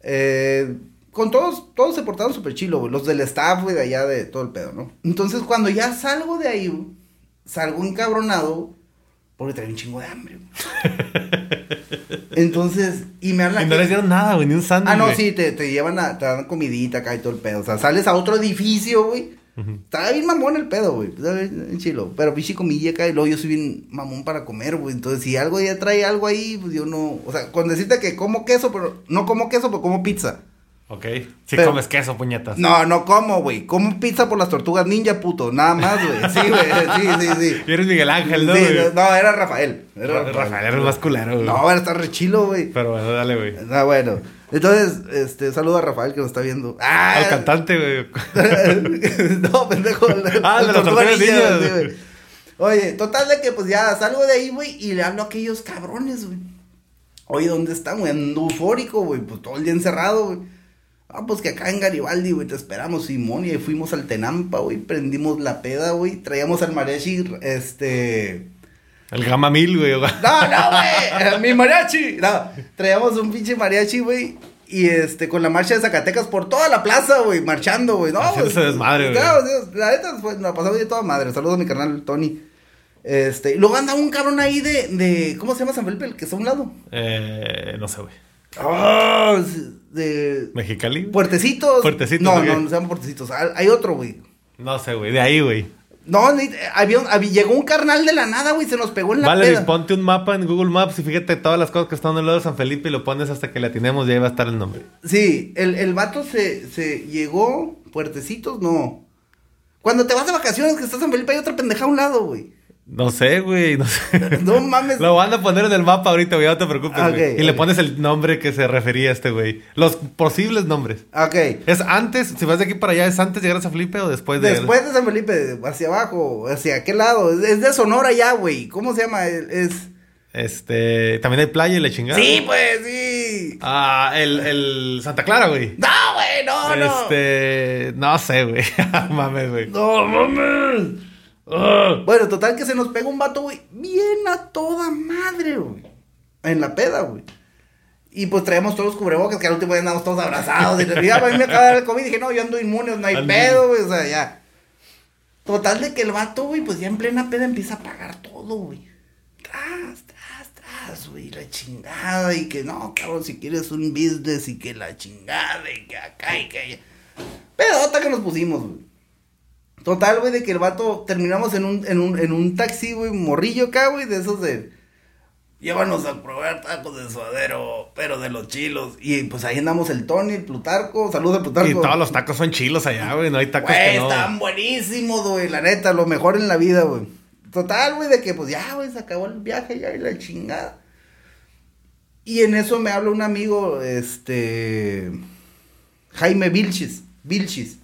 Eh, con todos, todos se portaron súper chilo, güey. Los del staff, güey, de allá de todo el pedo, ¿no? Entonces, cuando ya salgo de ahí, güey, salgo encabronado porque traía un chingo de hambre. Entonces, y me habla Y no les dieron nada, güey, ni un sándwich. Ah, no, güey. sí, te, te llevan a, te dan comidita acá y todo el pedo. O sea, sales a otro edificio, güey. Estaba bien mamón el pedo, güey. Bien chilo. Pero pinche comilla acá y luego yo soy bien mamón para comer, güey. Entonces, si algo ya trae algo ahí, pues yo no. O sea, con decirte que como queso, pero no como queso, pero como pizza. Ok. Si Pero- comes queso, puñetas. No, no como, güey. Como pizza por las tortugas ninja, puto. Nada más, güey. Sí, güey. Sí, sí, sí. Y eres Miguel Ángel, ¿no, Sí, no, no, era Rafael. Era Ra- Rafael era el más culero, güey. No, era estar re chilo, güey. Pero bueno, dale, güey. Ah, bueno. Entonces, este, saludo a Rafael que nos está viendo. Ah, Al cantante, güey. no, pendejo. Ah, de las tortuga tortugas ninja, ninja, sí, güey. güey. Oye, total de que pues ya salgo de ahí, güey, y le hablo a aquellos cabrones, güey. Oye, ¿dónde están, güey? Ando eufórico, güey, pues todo el día encerrado, güey. Ah, pues que acá en Garibaldi, güey, te esperamos, Simón, y ahí fuimos al Tenampa, güey, prendimos la peda, güey, traíamos al mariachi, este... El Gama Mil, güey. No, no, güey. Mi mariachi. No, traíamos un pinche mariachi, güey. Y este, con la marcha de Zacatecas por toda la plaza, güey, marchando, güey. No, Haciéndose pues, desmadre, güey. La neta, fue, la pasamos de toda madre. Saludos a mi carnal Tony. Este, y luego anda un cabrón ahí de, de, ¿cómo se llama San Felipe? El que está a un lado. Eh, no sé, güey. Ah, de ¿Mexicali? Puertecitos. Puertecitos, No, no, no se llama Puertecitos. Hay otro, güey. No sé, güey. De ahí, güey. No, ni- había, un- había- llegó un carnal de la nada, güey, se nos pegó en la Vale, peda. ponte un mapa en Google Maps y fíjate todas las cosas que están al lado de San Felipe y lo pones hasta que le atinemos y ahí va a estar el nombre. Sí, el, el vato se, se llegó, puertecitos, no. Cuando te vas de vacaciones que estás en Felipe hay otra pendeja a un lado, güey. No sé, güey. No sé. No mames. Lo van a poner en el mapa ahorita, güey. No te preocupes, Ah, güey. Y le pones el nombre que se refería a este, güey. Los posibles nombres. Ok. ¿Es antes? Si vas de aquí para allá, ¿es antes de llegar a San Felipe o después de Después de San Felipe, hacia abajo, hacia qué lado. Es, de Sonora ya, güey. ¿Cómo se llama? Es... es- Este. También hay playa y la chingada. Sí, pues, sí. Ah, el, el Santa Clara, güey. No, güey, no, no. Este. No sé, güey. Mames, güey. No, mames. Bueno, total que se nos pega un vato, güey, bien a toda madre, güey. En la peda, güey. Y pues traemos todos los cubrebocas, que al último día andamos todos abrazados. Y ya, a mí me acaba de dar el COVID. Dije, no, yo ando inmune, no hay pedo, güey. O sea, ya. Total de que el vato, güey, pues ya en plena peda empieza a pagar todo, güey. Tras, tras, tras, güey, la chingada. Y que no, cabrón, si quieres un business y que la chingada y que acá y que allá. Pedota que nos pusimos, güey. Total, güey, de que el vato terminamos en un, en un, en un taxi, güey, morrillo acá, güey, de esos de. Llévanos a probar tacos de suadero, pero de los chilos. Y pues ahí andamos el Tony, el Plutarco. Saludos a Plutarco. Y todos los tacos son chilos allá, güey. No hay tacos Güey, que no. están buenísimos, güey, la neta, lo mejor en la vida, güey. Total, güey, de que pues ya, güey, se acabó el viaje ya y la chingada. Y en eso me habla un amigo, este. Jaime Vilchis, Vilchis,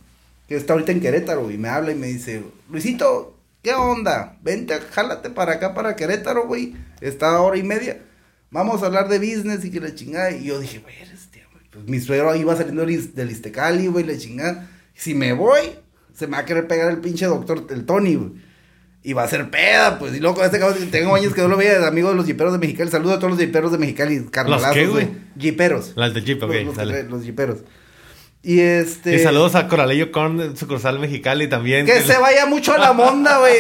que está ahorita en Querétaro, y me habla y me dice, Luisito, ¿qué onda? Vente, jálate para acá, para Querétaro, güey. Está a hora y media. Vamos a hablar de business y que la chingada. Y yo dije, güey, eres tío, güey. Pues mi suegro iba saliendo del Is- del Istecali, güey, la chingada. Si me voy, se me va a querer pegar el pinche doctor, el Tony, güey. Y va a ser peda, pues. Y luego con este cabrón, tengo años que no lo veía, amigo de los jiperos de Mexicali. Saludos a todos los jiperos de Mexicali, carnalazos, güey? Jiperos. Las de Jeep, ok, Los, los, los jiperos. Y este. Y saludos a Coralillo Corn, sucursal Mexicali también. Que se vaya mucho a la monda, güey.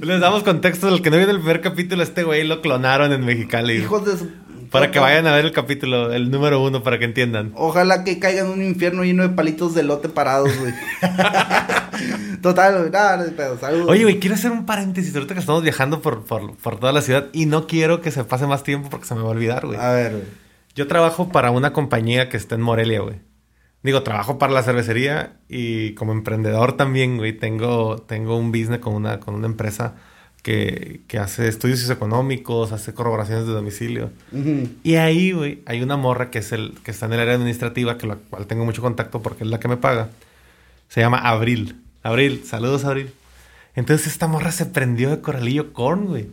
Les damos contexto del que no vio el primer capítulo, este güey lo clonaron en Mexicali. Hijos de su. Para que vayan a ver el capítulo, el número uno, para que entiendan. Ojalá que caigan en un infierno lleno de palitos de lote parados, güey. Total, güey. Nada, no pedo. Saludos. Oye, güey, quiero hacer un paréntesis ahorita que estamos viajando por, por, por toda la ciudad y no quiero que se pase más tiempo porque se me va a olvidar, güey. A ver, güey. Yo trabajo para una compañía que está en Morelia, güey. Digo, trabajo para la cervecería y como emprendedor también, güey, tengo, tengo un business con una, con una empresa que, que hace estudios económicos, hace corroboraciones de domicilio. Ujú. Y ahí, güey, hay una morra que es el que está en el área administrativa, que la cual tengo mucho contacto porque es la que me paga. Se llama Abril. Abril, saludos Abril. Entonces esta morra se prendió de Coralillo Corn, güey.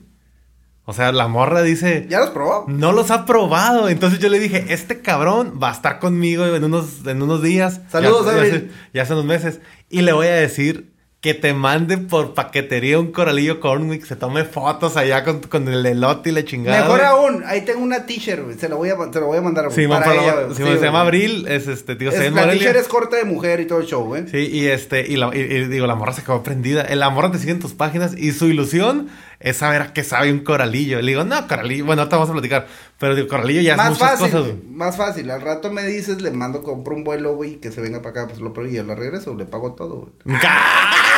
O sea, la morra dice, ¿Ya los probó? no los ha probado. Entonces yo le dije, este cabrón va a estar conmigo en unos, en unos días. Saludos, ya, ya hace, ya hace unos meses. Y le voy a decir que te mande por paquetería un coralillo corn, güey, que se tome fotos allá con, con el elote y la chingada. Mejor aún, ahí tengo una t-shirt, güey. Se lo voy a, se lo voy a mandar. Simón, para ella. Simón, Sí, se llama. Abril, es este, tío, Es- se la t-shirt es corta de mujer y todo el show, güey. Sí, y este, y, la, y- y digo, la morra se quedó prendida. El amor te sigue en tus páginas y su ilusión es saber a qué sabe un coralillo. Le digo, no, coralillo, bueno, te vamos a platicar. Pero digo, coralillo ya es Más muchas fácil, cosas. más fácil. Al rato me dices, le mando, compro un vuelo, güey, que se venga para acá, pues lo pruebo y yo lo regreso, le pago todo, güey.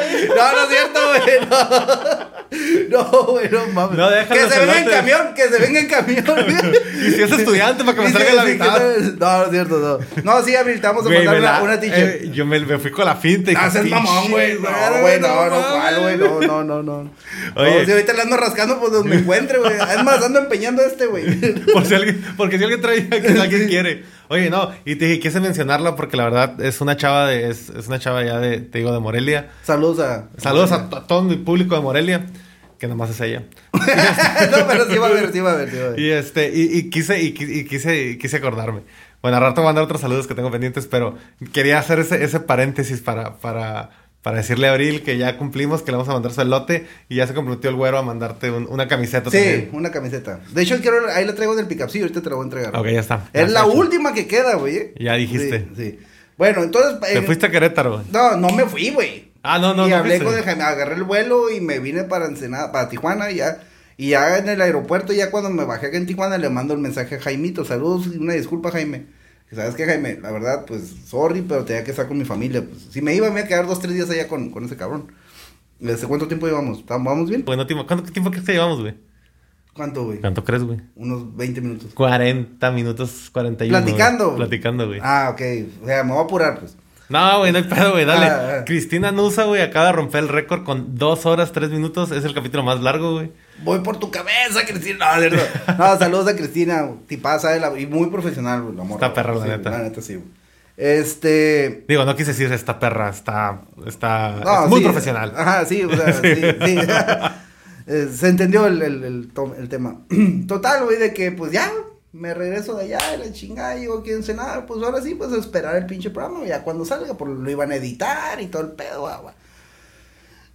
No, no es cierto, güey. No, güey, no mames. No, déjalo, que se venga en camión, que se venga en camión. güey. Y si es estudiante, para que me salga la mitad. No, no es cierto, no. No, sí, Abril, te vamos a mandar una, una t-shirt. eh, yo me, me fui con la finta y Ah, seas pinche mamón, güey. No, güey, no, no, cuál, güey, no, no, no, no. Oye. No, si ahorita le ando rascando, pues donde me encuentre, güey. Es más, ando empeñando este, güey. Por si alguien, porque si alguien trae, que alguien quiere. Oye, no, y te quise mencionarla porque la verdad es una chava de, es, es una chava ya de, te digo, de Morelia. Saludos a. Saludos a, to- todo mi público de Morelia, que nomás es ella. no, pero sí va a ver, sí va a ver, sí va a ver. Y este, y, y quise, y, y quise, y quise acordarme. Bueno, al rato voy a mandar otros saludos que tengo pendientes, pero quería hacer ese, ese paréntesis para, para, para decirle a Abril que ya cumplimos, que le vamos a mandar su elote y ya se comprometió el güero a mandarte un- una camiseta Sí, también. una camiseta. De hecho, quiero, ahí la traigo del pickup. Sí, ahorita te la voy a entregar. Ok, ya está. Ya Es la hecho. última que queda, güey. eh. Ya dijiste. Sí, sí. Bueno, entonces. Te eh, fuiste a Querétaro, güey. No, no me fui, güey. Ah, no, no, y no hablé fuiste. con el Jaime, agarré el vuelo y me vine para Ensenada, para Tijuana y ya. Y ya en el aeropuerto, ya cuando me bajé acá en Tijuana, le mando el mensaje a Jaimito. Saludos y una disculpa, Jaime. ¿Sabes qué, Jaime? La verdad, pues, sorry, pero tenía que estar con mi familia. Pues, si me iba, me iba a quedar dos, tres días allá con, con ese cabrón. Este, ¿Cuánto tiempo llevamos? ¿Tam- ¿Vamos bien? Bueno, ¿cuánto tiempo crees que llevamos, güey? ¿Cuánto, güey? ¿Cuánto crees, güey? Unos 20 minutos. 40 minutos, 41. güey. Platicando. Platicando, güey. Ah, ok. O sea, me voy a apurar, pues. No, güey, no hay pedo, güey, dale. Ah, ah. Cristina Nusa, güey, acaba de romper el récord con 2 horas, 3 minutos. Es el capítulo más largo, güey. Voy por tu cabeza, Cristina. No, de verdad. No, saludos a Cristina. Tipaza de la- y muy profesional, güey, morra. Está perra, la Sí, neta. La neta, sí, güey. Este. Digo, no quise decir esta perra, está, está No, es muy sí, profesional. Ajá, sí, o sea, sí, sí. Eh, se entendió el, el, el, to- el tema. Total, güey, de que pues ya me regreso de allá, de la chingada, aquí en Ensenada, pues ahora sí, pues a esperar el pinche programa, ya cuando salga, pues lo iban a editar y todo el pedo, güey.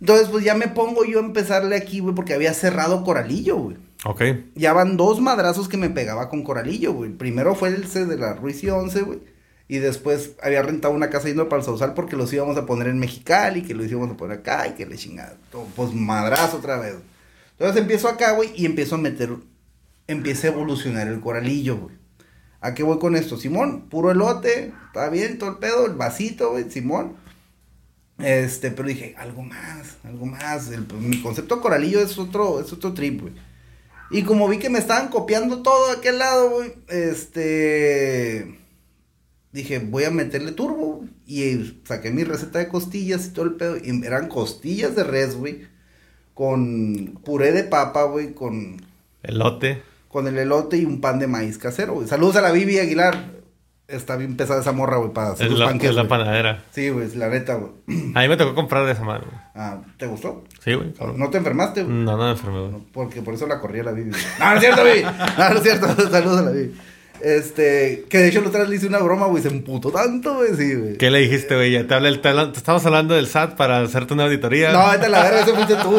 Entonces, pues ya me pongo yo a empezarle aquí, güey, porque había cerrado Coralillo, güey. Ok. Ya van dos madrazos que me pegaba con Coralillo, güey. Primero fue el ese de la Ruiz y 11, güey. Y después había rentado una casa yendo para el Sausal porque los íbamos a poner en Mexicali, que los íbamos a poner acá y que le chingada. Todo, Pues madrazo otra vez. Entonces empiezo acá, güey, y empiezo a meter, empieza a evolucionar el Coralillo, güey. ¿A qué voy con esto? Simón, puro elote, está bien, todo el pedo, el vasito, güey, Simón. Este, pero dije, algo más, algo más. El- mi concepto coralillo es otro, es otro trip, güey. Y como vi que me estaban copiando todo de aquel lado, güey, este. Dije, voy a meterle turbo, güey. Y saqué mi receta de costillas y todo el pedo. Y eran costillas de res, güey. Con puré de papa, güey. Con, Elote. con el elote y un pan de maíz casero, güey. Saludos a la Bibi Aguilar. Está bien pesada esa morra, güey, para hacer Es los la, panques, es la güey. panadera. Sí, güey, la neta, güey. A mí me tocó comprar de esa mano. Ah, ¿te gustó? Sí, güey. ¿No te enfermaste, güey? No, no me enfermé, güey. Porque por eso la corría la Bibi. No, no es cierto, Bibi. No, no es cierto. Saludos a la Bibi. Este, que de hecho la otra vez le hice una broma, güey. Se emputó tanto, güey. Sí, güey. ¿Qué le dijiste, güey? Ya te, habla- te estamos hablando del SAT para hacerte una auditoría. No, vete a la verga, eso fuiste tú.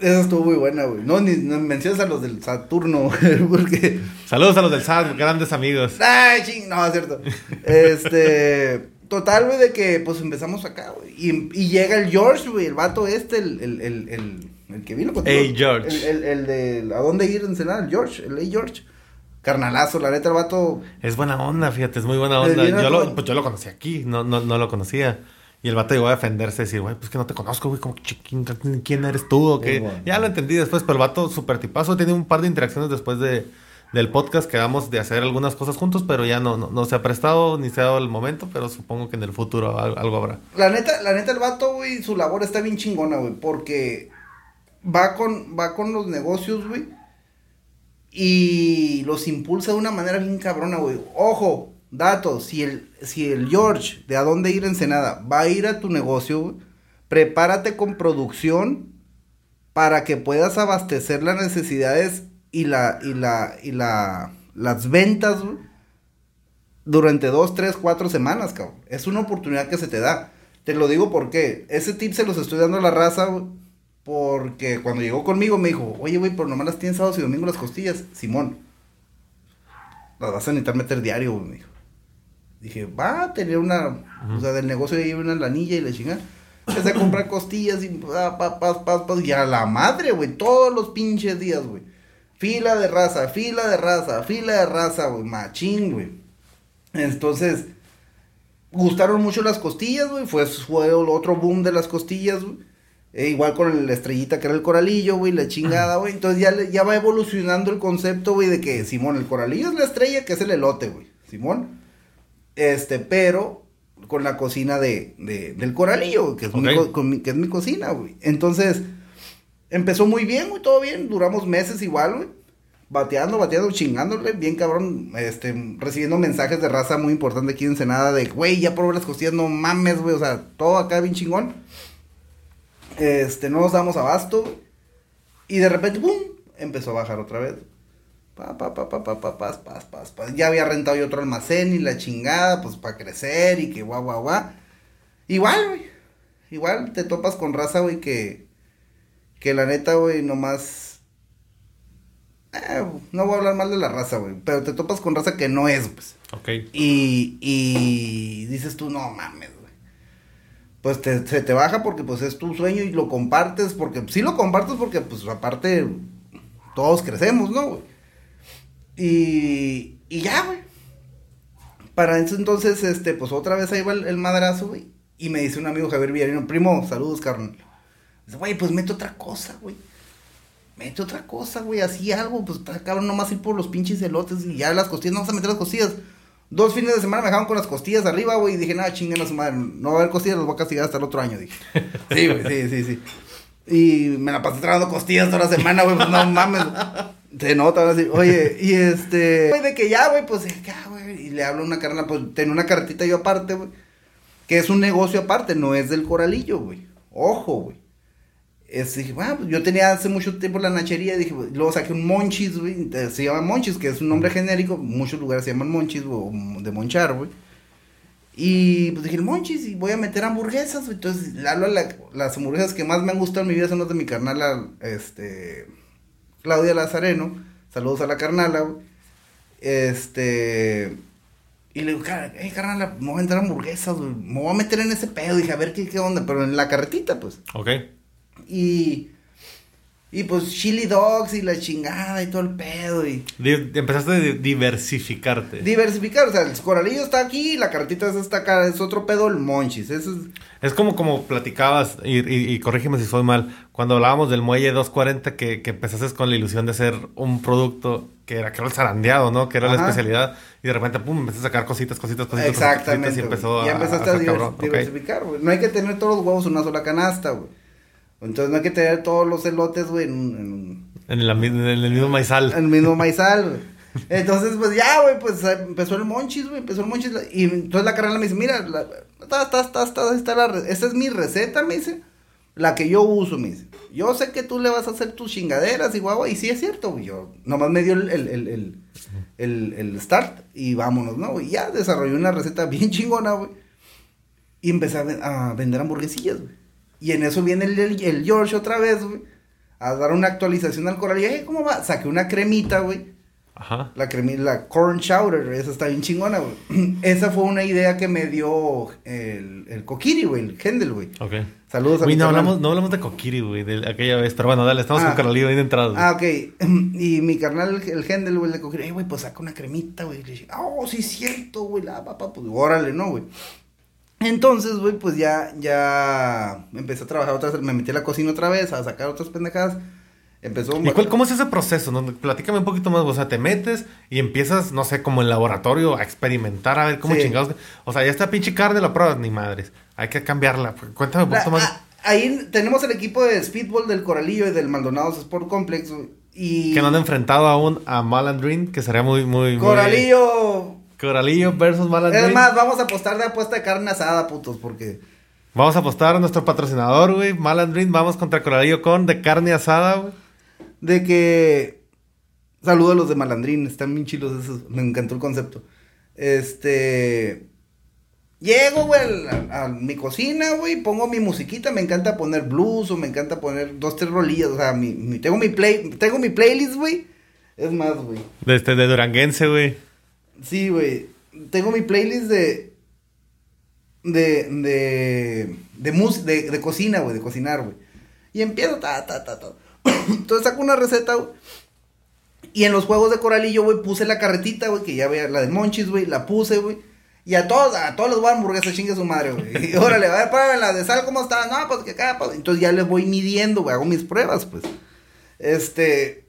Esa estuvo muy buena, güey. No, ni no menciones a los del Saturno, güey, porque. Saludos a los del SAT, grandes amigos. Ay, ching, no, es cierto. Este. Total, güey, de que pues empezamos acá, güey. Y, y llega el George, güey, el vato este, el, el, el, el, el que vino contigo. Ey, George. El, el, el de. ¿A dónde ir en Ensenada? El George, el Ey George. Carnalazo, la neta, el vato. Es buena onda, fíjate, es muy buena onda. Yo lo, pues yo lo conocí aquí, no, no, no lo conocía. Y el vato llegó a defenderse, decir, güey, pues que no te conozco, güey, como, que, ¿quién, eres tú o qué? Bueno. Ya lo entendí después, pero el vato súper tipazo, tiene un par de interacciones después de, del podcast, quedamos de hacer algunas cosas juntos, pero ya no, no, no se ha prestado ni se ha dado el momento, pero supongo que en el futuro al- algo habrá. La neta, la neta, el vato, güey, su labor está bien chingona, güey, porque va con, va con los negocios, güey, y los impulsa de una manera bien cabrona, güey. Ojo, dato, si el, si el George de a dónde ir Ensenada va a ir a tu negocio, prepárate con producción para que puedas abastecer las necesidades y la, y la, y la, las ventas, durante dos, tres, cuatro semanas, cabrón. Es una oportunidad que se te da. Te lo digo porque ese tip se los estoy dando a la raza, güey. Porque cuando llegó conmigo me dijo, oye, güey, pero nomás las tienes sábados y domingos las costillas. Simón, las vas a necesitar meter diario, güey, me dijo. Dije, va a tener una, o sea, del negocio de ahí una lanilla y la chingada. Empecé a comprar costillas y pa, pa, pa, pa, pa, y a la madre, güey, todos los pinches días, güey. Fila de raza, fila de raza, fila de raza, güey, machín, güey. Entonces, gustaron mucho las costillas, güey. Fue, fue el otro boom de las costillas, güey. E igual con la estrellita que era el coralillo, güey, la chingada, güey. Entonces ya, ya va evolucionando el concepto, güey, de que, Simón, el coralillo es la estrella, que es el elote, güey. Simón. Este, pero con la cocina de, de- del coralillo, que es, con mi- que es mi cocina, güey. Entonces, empezó muy bien, güey, todo bien. Duramos meses igual, güey. Bateando, bateando, chingándole, bien cabrón, este, recibiendo mensajes de raza muy importante aquí en Ensenada de, güey, ya probé las costillas, no mames, güey, o sea, todo acá bien chingón. Este, no nos damos abasto, y de repente, ¡pum!, empezó a bajar otra vez. Pa, pa, pa, pa, pa, pa, pas, pas, pas, pas. Ya había rentado yo otro almacén y la chingada, pues, para crecer y que guau, guau, guau. Igual, güey, igual te topas con raza, güey, que, que la neta, güey, nomás... Eh, no voy a hablar mal de la raza, güey. Pero te topas con raza que no es, pues. Ok. Y, y dices tú, no mames. Pues te, se te baja porque pues es tu sueño y lo compartes porque sí lo compartes porque pues aparte todos crecemos, ¿no? Y, y ya, güey. Para eso entonces, este, pues otra vez ahí va el, madrazo, güey. Y me dice un amigo Javier Villarino, primo, saludos, carnal. Dice, güey, pues mete otra cosa, güey. Mete otra cosa, güey, así algo, pues cabrón nomás ir por los pinches elotes y ya las costillas, no vas a meter las costillas. Dos fines de semana me dejaron con las costillas arriba, güey, y dije, nada, chinguen a su madre, no va a haber costillas, los voy a castigar hasta el otro año, dije. Sí, güey, sí, sí, sí. Y me la pasé tragando costillas toda la semana, güey, pues no mames. Se nota, así, oye, y este, güey, de que ya, güey, pues ya, güey, y le hablo a una carnal, pues tenía una carretita yo aparte, güey, que es un negocio aparte, no es del coralillo, güey. Ojo, güey. Es, dije, "Ah, pues yo tenía hace mucho tiempo la nachería, dije, pues, luego saqué un Monchis, güey, eh, se llama Monchis, que es un nombre genérico, muchos lugares se llaman Monchis, o de Monchar, güey. Y pues dije, Monchis, y voy a meter hamburguesas, güey. Entonces, las hamburguesas que más me han gustado en mi vida son las de mi carnala, este, Claudia Lazareno. Saludos a la carnala, güey. Este, y le digo, "Car- hey, carnala, me voy a meter hamburguesas. Me voy a meter en ese pedo. Dije, a ver qué, qué onda, pero en la carretita, pues. Ok. Y, y pues chili dogs y la chingada y todo el pedo y empezaste a di- diversificarte. diversificar, o sea, el coralillo está aquí, la carretita está acá, es otro pedo el monchis, eso es, Es como como platicabas, y, y- y corrígeme si soy mal, cuando hablábamos del muelle 240, que, que empezaste con la ilusión de ser un producto que era, creo, el zarandeado, ¿no? Que era la especialidad, y de repente, pum, empezaste a sacar cositas, cositas, cositas, exactamente, cositas, y güey. empezó ya a, empezaste a, cabrón. diversificar, güey, no hay que tener todos los huevos en una sola canasta, güey, entonces no hay que tener todos los elotes, güey, en, en En, la en el mismo maizal. el mismo maizal, güey. Entonces, pues ya, güey, pues eh, empezó el monchis, güey, empezó el monchis. Y entonces la carnal me dice, mira, la, está, está, está, está, está la esa es mi receta, me dice, la que yo uso, me dice. Yo sé que tú le vas a hacer tus chingaderas y guagua, y sí es cierto, güey. Yo nomás me dio el, el, el, el, start y vámonos, ¿no? Y ya desarrollé una receta bien chingona, güey. Y empecé a, a vender hamburguesillas, güey. Y en eso viene el, el, el George otra vez, güey. A dar una actualización al coral. Y, "Hey, ¿cómo va? Saqué una cremita, güey. Ajá. La cremita, la corn chowder, esa está bien chingona, güey. Esa fue una idea que me dio el, el Kokiri, güey, el Hendel, güey. Ok. Saludos a Güey, mi no hablamos, no hablamos de Kokiri, güey, de aquella vez. Pero bueno, dale, estamos Ah. con Carolillo bien entrados. Ah, ok. Y mi carnal, el, el Hendel, güey, le eh, güey, pues saca una cremita, güey. Le dije, oh, sí, es cierto, güey, la papá, pues órale, ¿no, güey? Entonces, güey, pues ya, ya empecé a trabajar otra vez, me metí a la cocina otra vez, a sacar otras pendejadas. Empezó... ¿Y cuál- cómo es ese proceso? no? Platícame un poquito más. O sea, te metes y empiezas, no sé, como en laboratorio a experimentar, a ver cómo Sí. chingados. O sea, ya esta pinche carne la pruebas, ni madres. Hay que cambiarla. Cuéntame un poquito más. ah, ahí tenemos el equipo de speedball del Coralillo y del Maldonados Sport Complex, Y... Que no han enfrentado aún a Malandrin, que sería muy, muy, muy- Coralillo... Coralillo versus Malandrin. Es más, vamos a apostar de apuesta de carne asada, putos, porque... Vamos a apostar a nuestro patrocinador, güey. Malandrin, vamos contra Coralillo con de carne asada, güey. De que. Saludo a los de Malandrín, están bien chilos esos. Me encantó el concepto. Este. Llego, güey, a, a mi cocina, güey, pongo mi musiquita, me encanta poner blues o me encanta poner dos, tres rolillas, o sea, mi, mi- tengo mi play, tengo mi playlist, güey. Es más, güey. De, este, de Duranguense, güey. Sí, güey. Tengo mi playlist de. De. De. De, mus- de, de cocina, güey, de cocinar, güey. Y empiezo, ta, ta, ta, ta. Entonces saco una receta, güey. Y en los juegos de coralillo, güey, puse la carretita, güey, que ya veía la de Monchis, güey, la puse, güey. Y a todos, a todos les voy a hamburguesa, chingue su madre, güey. Y órale, a ver, la de sal, ¿cómo está? No, pues que acá, pues. Entonces ya les voy midiendo, güey, hago mis pruebas, pues. Este.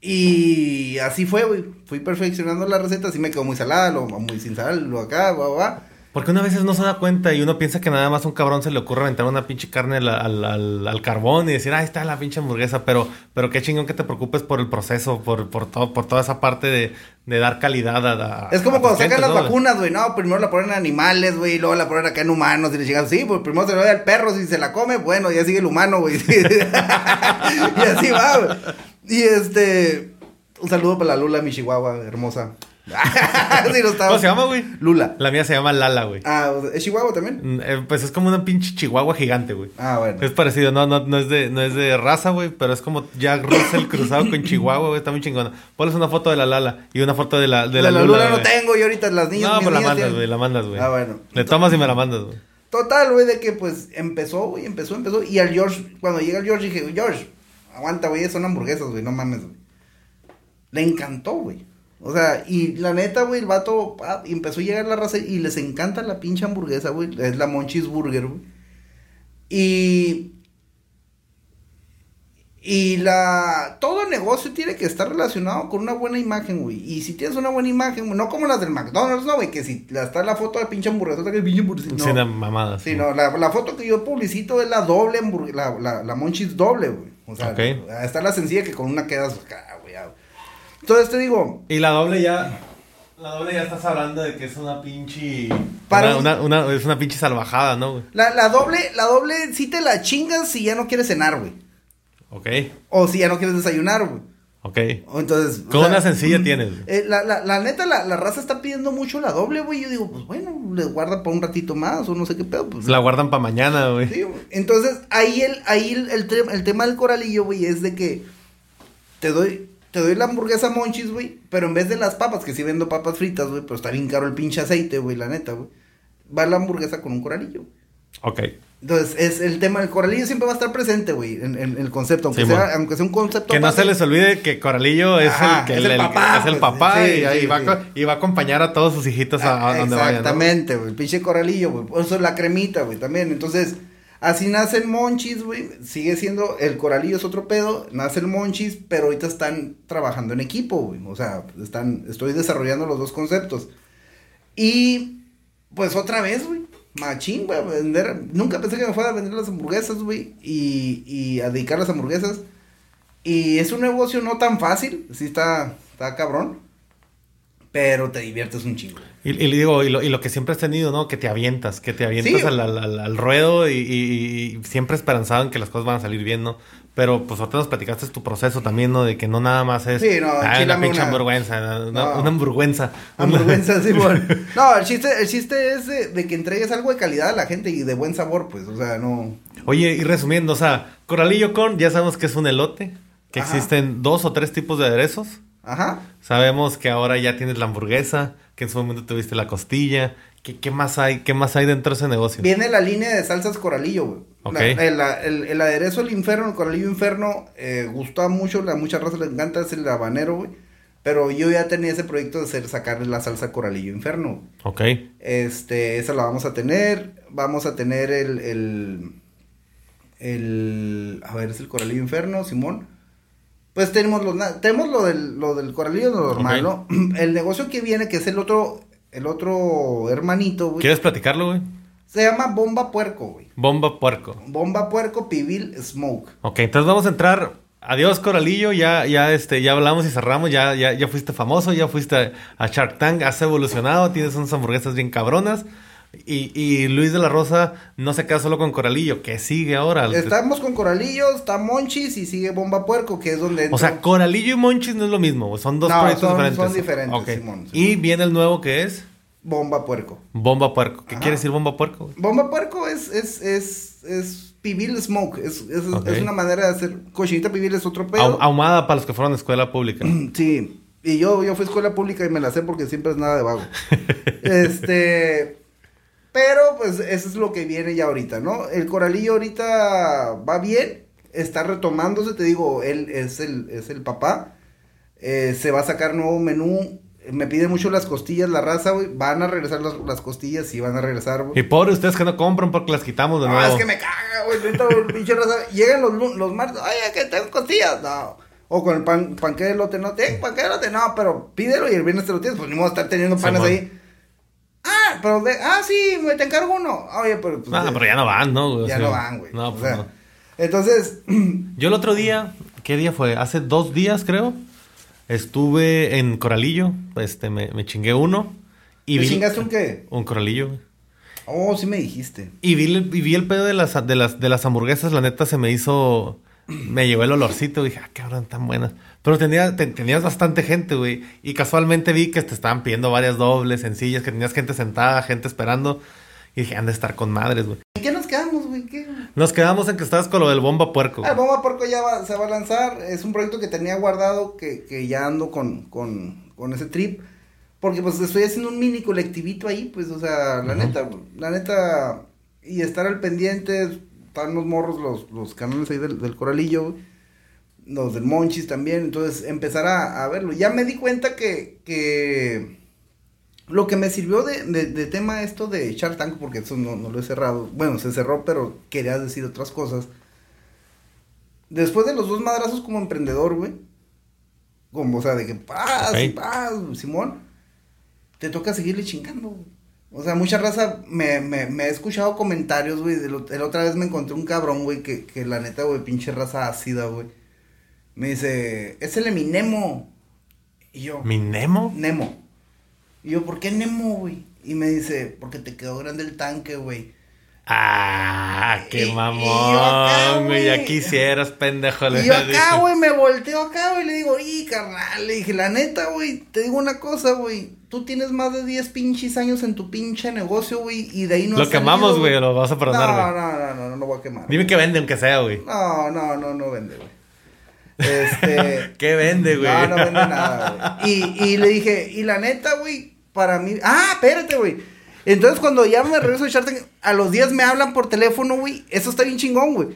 Y así fue, güey. Fui perfeccionando la receta, así me quedó muy salada, lo muy sin sal, lo acá, va, va. Porque una vez no se da cuenta y uno piensa que nada más a un cabrón se le ocurre aventar una pinche carne al, al, al- al carbón y decir, ahí está la pinche hamburguesa, pero, pero qué chingón que te preocupes por el proceso, por, por todo, por toda esa parte de, de dar calidad a, a- Es como a cuando sacan las ¿no? vacunas, güey. No, primero la ponen en animales, güey, y luego la ponen acá en humanos y le llegan, sí, pues primero se lo da al perro, si se la come, bueno, ya sigue el humano, güey. y así va, güey. Y este, un saludo para la Lula, mi chihuahua, hermosa. sí, no estaba. ¿Cómo se llama, güey? Lula. La mía se llama Lala, güey. Ah, ¿es chihuahua también? Mm, eh, Pues es como una pinche chihuahua gigante, güey. Ah, bueno. Es parecido, no, no, no es de, no es de raza, güey, pero es como Jack Russell cruzado con Chihuahua, güey, está muy chingona. Ponles una foto de la Lala y una foto de la, de la, la, Lula, no tengo y ahorita las niñas. No, pero la niñas mandas, güey, la mandas, güey. Ah, bueno. Le tomas y me la mandas, güey. Total, güey, de que pues empezó, güey, empezó, empezó. Y al George, cuando llega el George, dije, George, aguanta, güey, son hamburguesas, güey, no mames, güey. Le encantó, güey. O sea, y la neta, güey, el vato y empezó a llegar la raza y les encanta la pinche hamburguesa, güey. Es la Monchis Burger, güey. Y. Y la. Todo negocio tiene que estar relacionado con una buena imagen, güey. Y si tienes una buena imagen, güey, no como las del McDonald's, no, güey, que si la- está la foto de pinche hamburguesa, que pinche hamburguesa. Sí, una mamada. Sí, no, la, la foto que yo publicito es la doble hamburguesa, la, la, la Monchis doble, güey. O sea, Ok. está la sencilla que con una quedas acá, güey. Entonces te digo, Y la doble ya. La doble ya estás hablando de que es una pinche. Para una, un- una- una- es una pinche salvajada, ¿no, güey? la, la doble, la doble sí te la chingas si ya no quieres cenar, güey. Ok, O si ya no quieres desayunar, güey. Ok. Entonces. o Con sea, una sencilla tienes, güey. eh, la, la, la neta, la, la raza está pidiendo mucho la doble, güey. Yo digo, pues bueno, le guarda para un ratito más o no sé qué pedo. Pues, La guardan para mañana, güey. Sí. Entonces, ahí el, ahí el, el tema del coralillo, güey, es de que te doy, te doy la hamburguesa monchis, güey, pero en vez de las papas, que sí vendo papas fritas, güey, pero está bien caro el pinche aceite, güey, la neta, güey. Va la hamburguesa con un coralillo. Ok. Entonces, es el tema del coralillo siempre va a estar presente, güey, en, el concepto, aunque, Sí, sea, aunque sea un concepto Que no se les olvide que Coralillo es Ajá, el que es el, el el- papá, es el pues, papá sí, y, va, co- y va a acompañar a todos sus hijitos a, a donde vayan. Exactamente, güey. El pinche coralillo, güey. Por eso la cremita, güey, también. Entonces, así nace el monchis, güey. Sigue siendo, el coralillo es otro pedo. Nace el monchis, pero ahorita están trabajando en equipo, güey. O sea, están, estoy desarrollando los dos conceptos. Y, pues otra vez, güey. Machín, güey, a vender. Nunca pensé que me fuera a vender las hamburguesas, güey. Y, y a dedicar las hamburguesas. Y es un negocio no tan fácil. Sí está, está cabrón. Pero te diviertes un chingo. Y, y digo, y lo, y lo que siempre has tenido, ¿no? Que te avientas, que te avientas Sí. al, al- al- al ruedo y, siempre esperanzado en que las cosas van a salir bien, ¿no? Pero pues ahorita nos platicaste tu proceso también, ¿no? De que no nada más es Sí, no, "Ay, una pinche hamburguesa, una, No. una hamburguenza. Hamburguesa, sí, bueno. No, el chiste, el chiste es de, de que entregues algo de calidad a la gente y de buen sabor, pues. O sea, no. Oye, y resumiendo, o sea, Coralillo con, ya sabemos que es un elote, que Ajá. existen dos o tres tipos de aderezos. Ajá. Sabemos que ahora ya tienes la hamburguesa, que en su momento tuviste la costilla, ¿Qué, qué más hay? ¿Qué más hay dentro de ese negocio? Viene la línea de salsas coralillo, güey. La- el, el- el aderezo del infierno, el coralillo inferno, eh, mucho, a mucha raza le encanta, es el habanero, güey. Pero yo ya tenía ese proyecto de hacer, sacarle la salsa coralillo inferno. Ok. Este, esa la vamos a tener. Vamos a tener el, el, el, a ver, es el coralillo inferno, Simón. Pues tenemos na- tenemos lo del, lo del coralillo normal. ¿no? El negocio que viene, que es el otro, el otro hermanito, güey. ¿Quieres platicarlo, güey? Se llama Bomba Puerco, güey. Bomba puerco. Bomba Puerco Pibil Smoke. Ok, entonces vamos a entrar. Adiós, Coralillo. Ya, ya, este, ya hablamos y cerramos. Ya, ya, ya fuiste famoso, ya fuiste a, a Shark Tank, has evolucionado, tienes unas hamburguesas bien cabronas. Y, y Luis de la Rosa no se queda solo con Coralillo, que sigue ahora. Estamos con Coralillo, está Monchis y sigue Bomba Puerco, que es donde... O sea, Coralillo y Monchis no es lo mismo, son dos No, proyectos son- diferentes. son diferentes, Ok. Simón, Y viene el nuevo que es Bomba Puerco. Bomba Puerco. ¿Qué Ajá. quiere decir Bomba Puerco? Bomba Puerco es, es, es, es pibil smoke, es, es, es una manera de hacer, cochinita pibil es otro pedo. ahumada para los que fueron a escuela pública. Sí, y yo, yo fui a escuela pública y me la sé porque siempre es nada de vago. este, pero pues eso es lo que viene ya ahorita, ¿no? El coralillo ahorita va bien, está retomándose, te digo, él es el, es el papá, eh, se va a sacar nuevo menú, me pide mucho las costillas, la raza, güey, van a regresar las, las costillas, sí van a regresar, güey. Y pobre ustedes que no compran porque las quitamos de No, nuevo. es que me caga, güey. pinche raza. Llegan los, los martes, ay, que tengo costillas. No. O con el pan, panque de lote, no tengo panque de lote, no, pero pídelo y el viernes te lo tienes, pues ni modo estar teniendo panes ahí. Ah, pero de, ah, sí, me te encargo uno. Oye, pero pues. Ah, de- pero ya no van, ¿no? güey? Ya no van, güey. No, O pues sea, no. Entonces, Yo el otro día, ¿qué día fue? Hace dos días, creo. Estuve en Coralillo. Este, me, me chingué uno. Y ¿te vi, chingaste un qué? Un Coralillo, güey. Oh, sí me dijiste. Y vi, y vi el pedo de las, de, las, de las hamburguesas. La neta se me hizo. Me llevó el olorcito. Dije, ah, cabrón, tan buenas. Pero tenía, te- tenías bastante gente, güey. Y casualmente vi que te estaban pidiendo varias dobles, sencillas, que tenías gente sentada, gente esperando. Y dije, han de estar con madres, güey. ¿En qué nos quedamos, güey? ¿Qué? Nos quedamos en que estabas con lo del bomba puerco. Ah, güey. Bomba Porco ya va- se va a lanzar. Es un proyecto que tenía guardado que, que ya ando con, con, con ese trip. Porque pues estoy haciendo un mini colectivito ahí, pues, o sea, la neta, la neta, y estar al pendiente, están los morros, los, los canales ahí del, del Coralillo, güey, los del Monchis también, entonces empezar a, a verlo. Ya me di cuenta que, que lo que me sirvió de, de, de tema esto de Shark Tank, porque eso no, no lo he cerrado, bueno, se cerró, pero quería decir otras cosas. Después de los dos madrazos como emprendedor, güey, como, o sea, de que paz, Ok. y paz, Simón, te toca seguirle chingando, güey. O sea, mucha raza me, me, me he escuchado comentarios, güey. La otra vez me encontré un cabrón, güey, que, que la neta, güey, pinche raza ácida, güey. Me dice, es el Eminemo. Y yo, ¿Mi Nemo? Nemo. Y yo, ¿por qué Nemo, güey? Y me dice, porque te quedó grande el tanque, güey. Ah, qué y yo acá, mamón, güey. Ya quisieras, pendejo. le Y yo acá, güey, me volteo acá, güey, le digo, y carnal, le dije, la neta, güey, te digo una cosa, güey, tú tienes más de 10 pinches años en tu pinche negocio, güey, y de ahí no Lo quemamos, güey, lo vas a perdonar, no, güey. no, no, no, no, no voy a quemar. Dime que vende, aunque sea, güey. No, no, no, no vende, güey. Este... ¿Qué vende, güey? No, no vende nada, güey. Y, y le dije, y la neta, güey, para mí. Ah, espérate, güey. Entonces, cuando ya me regreso de Shark Tank, a los días me hablan por teléfono, güey. Eso está bien chingón, güey.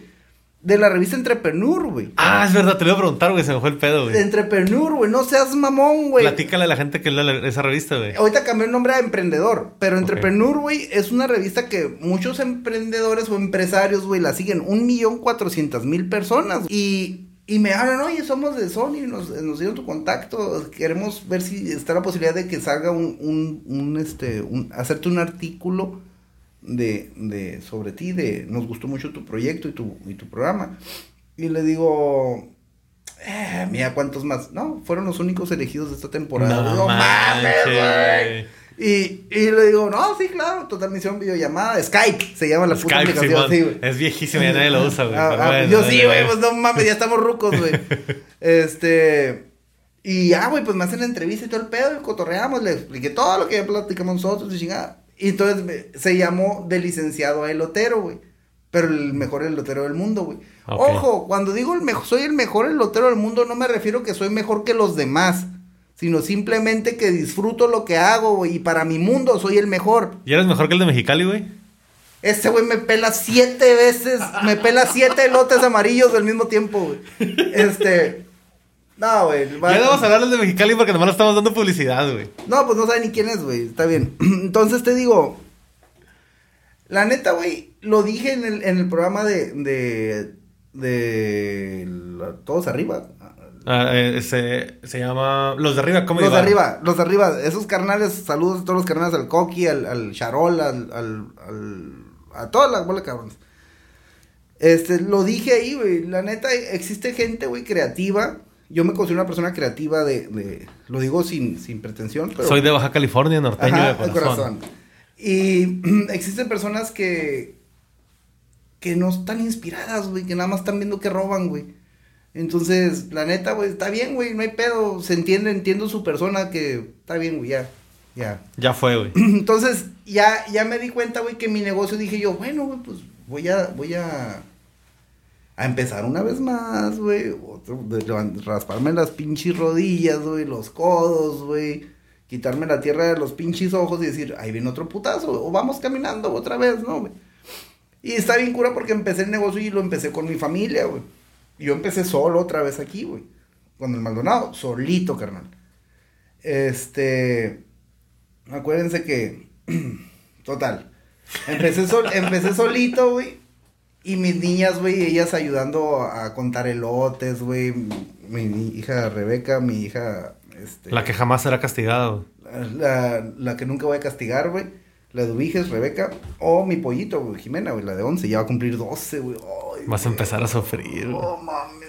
De la revista Entrepreneur, güey. Ah, es verdad, te lo iba a preguntar, güey. Se me fue el pedo, güey. Entrepreneur, güey. No seas mamón, güey. Platícale a la gente que lee esa revista, güey. Ahorita cambié el nombre a Emprendedor, pero. Entrepreneur, güey, es una revista que muchos emprendedores o empresarios, güey, la siguen un millón cuatrocientas mil personas. Y, y me hablan, oye, somos de Sony, nos, nos dieron tu contacto, queremos ver si está la posibilidad de que salga un, un, un, este, un, hacerte un artículo de, de, sobre ti, de, nos gustó mucho tu proyecto y tu, y tu programa. Y le digo, eh, mira cuántos más. No, fueron los únicos elegidos de esta temporada. No Digo, mames, güey. Y, y le digo, no, sí, claro, total misión videollamada, Skype, se llama la puta Skype, aplicación, Simón. sí, güey. Es viejísimo, ya nadie lo usa, güey. Ah, ah, bueno, yo sí, güey, pues no mames, ya estamos rucos, güey. este, y ya, güey, pues me hacen la entrevista y todo el pedo, y cotorreamos, le expliqué todo lo que ya platicamos nosotros y chingada. Y entonces me- se llamó de licenciado a elotero, güey. Pero el mejor elotero del mundo, güey. Ojo, cuando digo el mejor, soy el mejor elotero del mundo, no me refiero que soy mejor que los demás. Sino simplemente que disfruto lo que hago, güey, y para mi mundo soy el mejor. ¿Y eres mejor que el de Mexicali, güey? Este güey me pela siete veces, me pela siete elotes amarillos al mismo tiempo, güey. Este... No, güey. Ya vamos a hablar del de Mexicali porque nomás estamos dando publicidad, güey. No, pues no sabe ni quién es, güey. Está bien. Entonces te digo, la neta, güey, lo dije en el, en el programa de, de, de la- Todos Arriba. Ah, eh, se, se llama Los de Arriba, ¿cómo Los de arriba, los de arriba, esos carnales, saludos a todos los carnales, al Coqui, al, al Charol, al, al, al- a toda la bola de cabrones. Este, lo dije ahí, güey, la neta, existe gente, güey, creativa. Yo me considero una persona creativa de, de lo digo sin, sin pretensión, pero... Soy de Baja California, norteño Ajá, de de corazón. corazón. Y existen personas que que no están inspiradas, güey, que nada más están viendo que roban, güey. Entonces, la neta, güey, está bien, güey, no hay pedo, se entiende, entiendo su persona que está bien, güey, ya, ya. Ya fue, güey. Entonces, ya, ya me di cuenta, güey, que mi negocio dije yo, bueno, güey, pues voy a, voy a, a empezar una vez más, güey, rasparme las pinches rodillas, güey, los codos, güey, quitarme la tierra de los pinches ojos y decir, ahí viene otro putazo, o vamos caminando otra vez, ¿no, güey? Y está bien cura porque empecé el negocio y lo empecé con mi familia, güey. Yo empecé solo otra vez aquí, güey. Con el Maldonado, solito, carnal. Este. Acuérdense que. Total. Empecé, sol, empecé solito, güey. Y mis niñas, güey, ellas ayudando a contar elotes, güey. Mi, mi hija Rebeca, mi hija. Este, La que jamás será castigada, güey. la, la que nunca voy a castigar, güey. La de Ubiges, Rebeca. O mi pollito, güey, Jimena, güey, la de 11. Ya va a cumplir 12, güey. Ay, Vas a güey. empezar a sufrir, güey. No mames.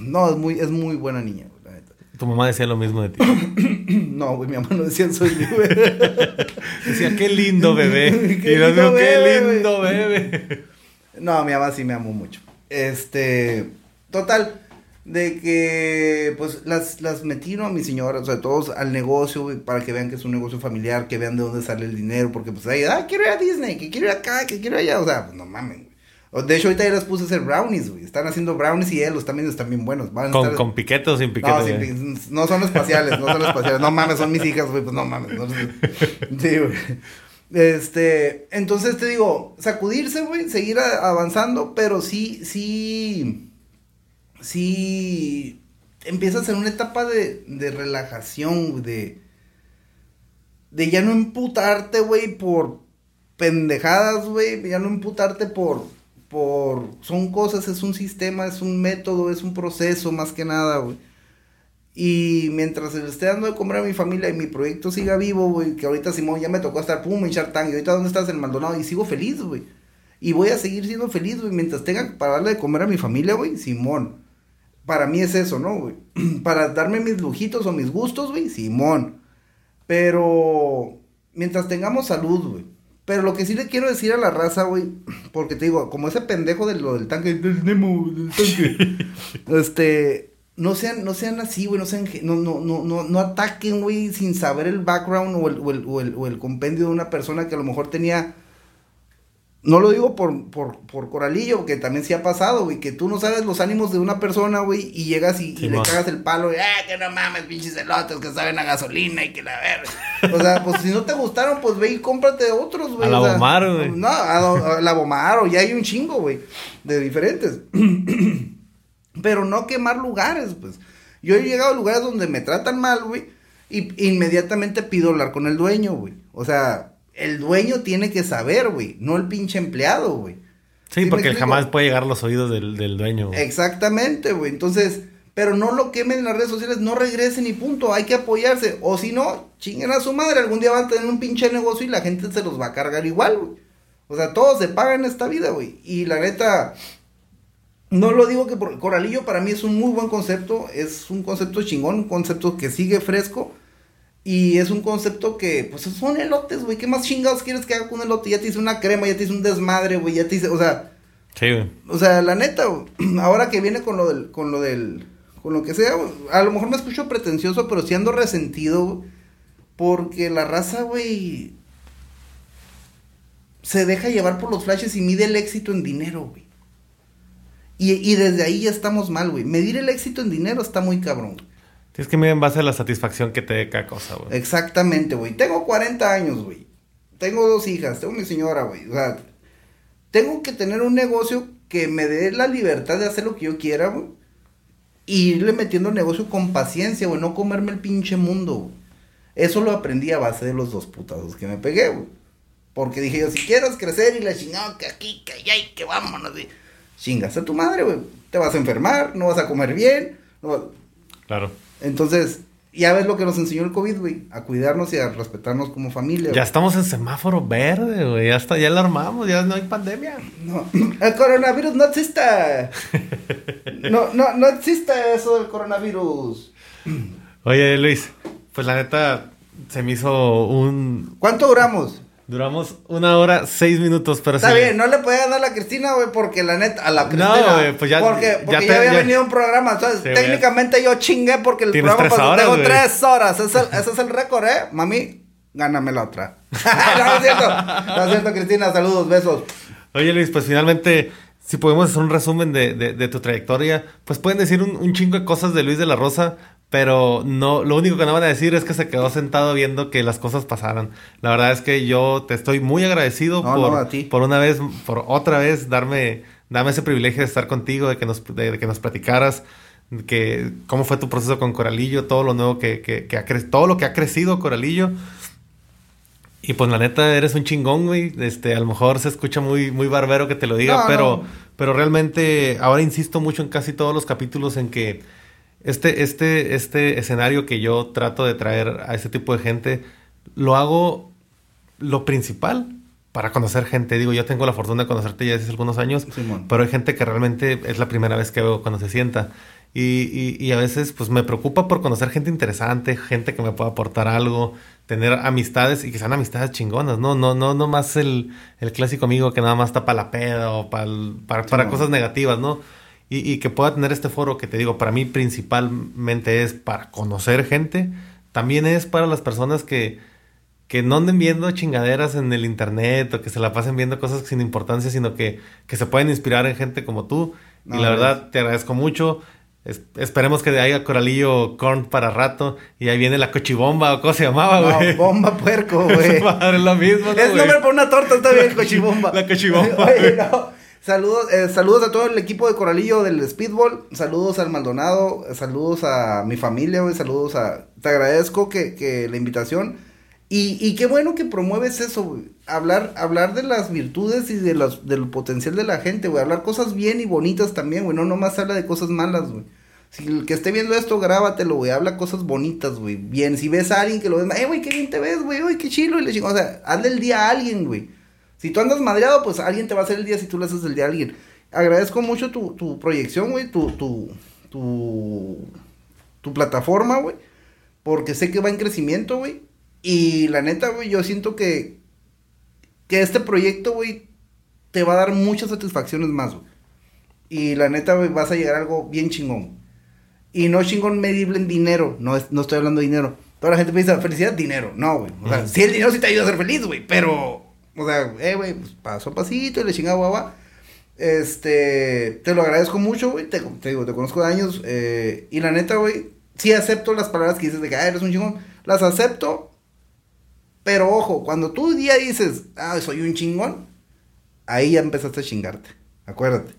No, es muy, es muy buena niña, güey, la neta. Tu mamá decía lo mismo de ti. No, güey, mi mamá no decía soy yo, güey. Decía, qué lindo bebé. Qué y luego, lindo qué bebé, lindo bebé. No, mi mamá sí me amó mucho. Este, total, de que, pues, las, las metí, ¿no? A mi señora, o sea, todos al negocio, para que vean que es un negocio familiar, que vean de dónde sale el dinero, porque, pues, ahí, ah, quiero ir a Disney, que quiero ir acá, que quiero ir allá, o sea, pues, no mames, güey. De hecho, ahorita ya las puse a hacer brownies, güey. Están haciendo brownies y ellos también están bien buenos. Van a ¿Con, estar- con piquete o sin piquete? no, sin no son espaciales, no son espaciales. No mames, son mis hijas, güey, pues no mames. no sí, güey. Este, entonces te digo, sacudirse, güey, seguir a- avanzando, pero sí, sí, sí, empiezas en una etapa de, de relajación, de, de ya no emputarte, güey, por pendejadas, güey, ya no emputarte por, por, son cosas, es un sistema, es un método, es un proceso, más que nada, güey. Y mientras le esté dando de comer a mi familia y mi proyecto siga vivo, güey, que ahorita Simón ya me tocó estar pum en Shark y ahorita dónde estás en Maldonado, y sigo feliz, güey. Y voy a seguir siendo feliz, güey, mientras tenga para darle de comer a mi familia, güey, Simón. Para mí es eso, ¿no, güey? para darme mis lujitos o mis gustos, güey, Simón. Pero mientras tengamos salud, güey. Pero lo que sí le quiero decir a la raza, güey, porque te digo, como ese pendejo de lo del tanque, del Nemo, del tanque, este, no sean, no sean así, güey, no sean, no, no, no, no, no ataquen, güey, sin saber el background o el, o el, o el, o el compendio de una persona que a lo mejor tenía, no lo digo por, por, por Coralillo, que también sí ha pasado, güey, que tú no sabes los ánimos de una persona, güey, y llegas y, le cagas el palo, y, ah, que no mames, pinches elotes que saben a gasolina y que la verga. O sea, pues si no te gustaron, pues ve y cómprate otros, güey. A la Bomar, güey. No, a, a la Bomar, o ya hay un chingo, güey, de diferentes. Pero no quemar lugares, pues. Yo he llegado a lugares donde me tratan mal, güey, y inmediatamente pido hablar con el dueño, güey. O sea, el dueño tiene que saber, güey, no el pinche empleado, güey. Sí, ¿Sí me porque jamás puede llegar a los oídos del, del dueño. güey. Exactamente, güey. Entonces, pero no lo quemen en las redes sociales, no regresen y punto. Hay que apoyarse. O si no, chinguen a su madre. Algún día van a tener un pinche negocio y la gente se los va a cargar igual, güey. O sea, todos se pagan esta vida, güey. Y la neta, no lo digo que por Coralillo para mí es un muy buen concepto. Es un concepto chingón, un concepto que sigue fresco. Y es un concepto que, pues son elotes, güey. ¿Qué más chingados quieres que haga con un elote? Ya te hice una crema, ya te hice un desmadre, güey. Ya te hice, o sea. Sí, güey. O sea, la neta, güey, ahora que viene con lo del, con lo del, con lo que sea, güey, a lo mejor me escucho pretencioso, pero sí ando resentido, güey, porque la raza, güey, se deja llevar por los flashes y mide el éxito en dinero, güey. Y, y desde ahí ya estamos mal, güey. Medir el éxito en dinero está muy cabrón. Tienes que medir en base a la satisfacción que te dé cada cosa, güey. Exactamente, güey. Tengo 40 años, güey. Tengo dos hijas, tengo mi señora, güey. O sea, tengo que tener un negocio que me dé la libertad de hacer lo que yo quiera, güey. Y irle metiendo el negocio con paciencia, güey. No comerme el pinche mundo, güey. Eso lo aprendí a base de los dos putazos que me pegué, güey. Porque dije yo, si quieres crecer y la chingada, que aquí, que allá y que vámonos, güey. Chingas a tu madre, güey. Te vas a enfermar, no vas a comer bien. no vas- Claro. Entonces, ya ves lo que nos enseñó el COVID, güey. A cuidarnos y a respetarnos como familia. Ya estamos en semáforo verde, güey. Ya está, ya lo armamos, ya no hay pandemia. No, el coronavirus no existe. No, no, no existe eso del coronavirus. Oye, Luis, pues la neta se me hizo un. ¿Cuánto duramos? Duramos una hora, seis minutos, pero Está bien, no le podía dar a la Cristina, güey, porque la neta, a la Cristina. güey, pues ya- Porque, ya te- había ya- venido un programa. Entonces, Sí, técnicamente yo chingué porque el programa tres pasó. horas, Tengo tres horas. Ese, es el- ese es el récord, ¿eh? Mami, gáname la otra. no, es cierto. No es cierto, Cristina. Saludos, besos. Oye, Luis, pues finalmente, si podemos hacer un resumen de, de- de tu trayectoria, pues pueden decir un, un chingo de cosas de Luis de la Rosa, pero no, lo único que no van a decir es que se quedó sentado viendo que las cosas pasaran. La verdad es que yo te estoy muy agradecido No, por, no, a ti. por una vez, por otra vez, darme, darme ese privilegio de estar contigo, de que nos, de, de que nos platicaras. Que, cómo fue tu proceso con Coralillo, todo lo nuevo que, que, que ha todo lo que ha crecido Coralillo. Y pues la neta, eres un chingón, güey. Este, a lo mejor se escucha muy, muy barbero que te lo diga, No, pero, pero realmente ahora insisto mucho en casi todos los capítulos en que este, este, este escenario que yo trato de traer a ese tipo de gente, lo hago lo principal para conocer gente. Digo, yo tengo la fortuna de conocerte ya hace algunos años, Simón. pero hay gente que realmente es la primera vez que veo cuando se sienta. Y, y, y a veces pues me preocupa por conocer gente interesante, gente que me pueda aportar algo, tener amistades y que sean amistades chingonas, ¿no? No, no, no más el, el clásico amigo que nada más está para la peda o para, para Simón. cosas negativas, ¿no? Y, y que pueda tener este foro que te digo, para mí principalmente es para conocer gente, también es para las personas que, que no anden viendo chingaderas en el internet o que se la pasen viendo cosas sin importancia, sino que, que se pueden inspirar en gente como tú. No, y la es- verdad, te agradezco mucho. Es- esperemos que haya Coralillo Corn para rato. Y ahí viene la cochibomba o cómo se llamaba, No, güey. bomba puerco, güey. Madre, lo mismo, ¿no, Es nombre para una torta, está bien, cochibomba. La cochibomba. Oye, no. Saludos, eh, saludos a todo el equipo de Coralillo del Speedball. Saludos al Maldonado. Saludos a mi familia, güey. Saludos a. Te agradezco que, que la invitación. Y, y qué bueno que promueves eso, güey. Hablar, hablar de las virtudes y de los, del potencial de la gente, güey. Hablar cosas bien y bonitas también, güey. No nomás habla de cosas malas, güey. Si el que esté viendo esto, grábatelo, güey. Habla cosas bonitas, güey. Bien. Si ves a alguien que lo ves, eh, güey, qué bien te ves, güey. Uy, qué chilo. Y le. O sea, hazle el día a alguien, güey. Si tú andas madreado, pues alguien te va a hacer el día si tú le haces el día a alguien. Agradezco mucho tu, tu proyección, güey. Tu, tu, tu, tu plataforma, güey. Porque sé que va en crecimiento, güey. Y la neta, güey, yo siento que, que este proyecto, güey, te va a dar muchas satisfacciones más, güey. Y la neta, güey, vas a llegar a algo bien chingón. Y no chingón medible en dinero. No, es- no estoy hablando de dinero. Toda la gente piensa, felicidad, dinero. No, güey. O sea, sí, el dinero sí te ayuda a ser feliz, güey. Pero, o sea, eh, güey, pues paso a pasito y le chingaba guagua. Este, te lo agradezco mucho, güey. Te, te digo, te conozco de años. eh, y la neta, güey, sí acepto las palabras que dices de que, ah, eres un chingón. Las acepto. Pero ojo, cuando tú día dices, ah, soy un chingón, ahí ya empezaste a chingarte. Acuérdate.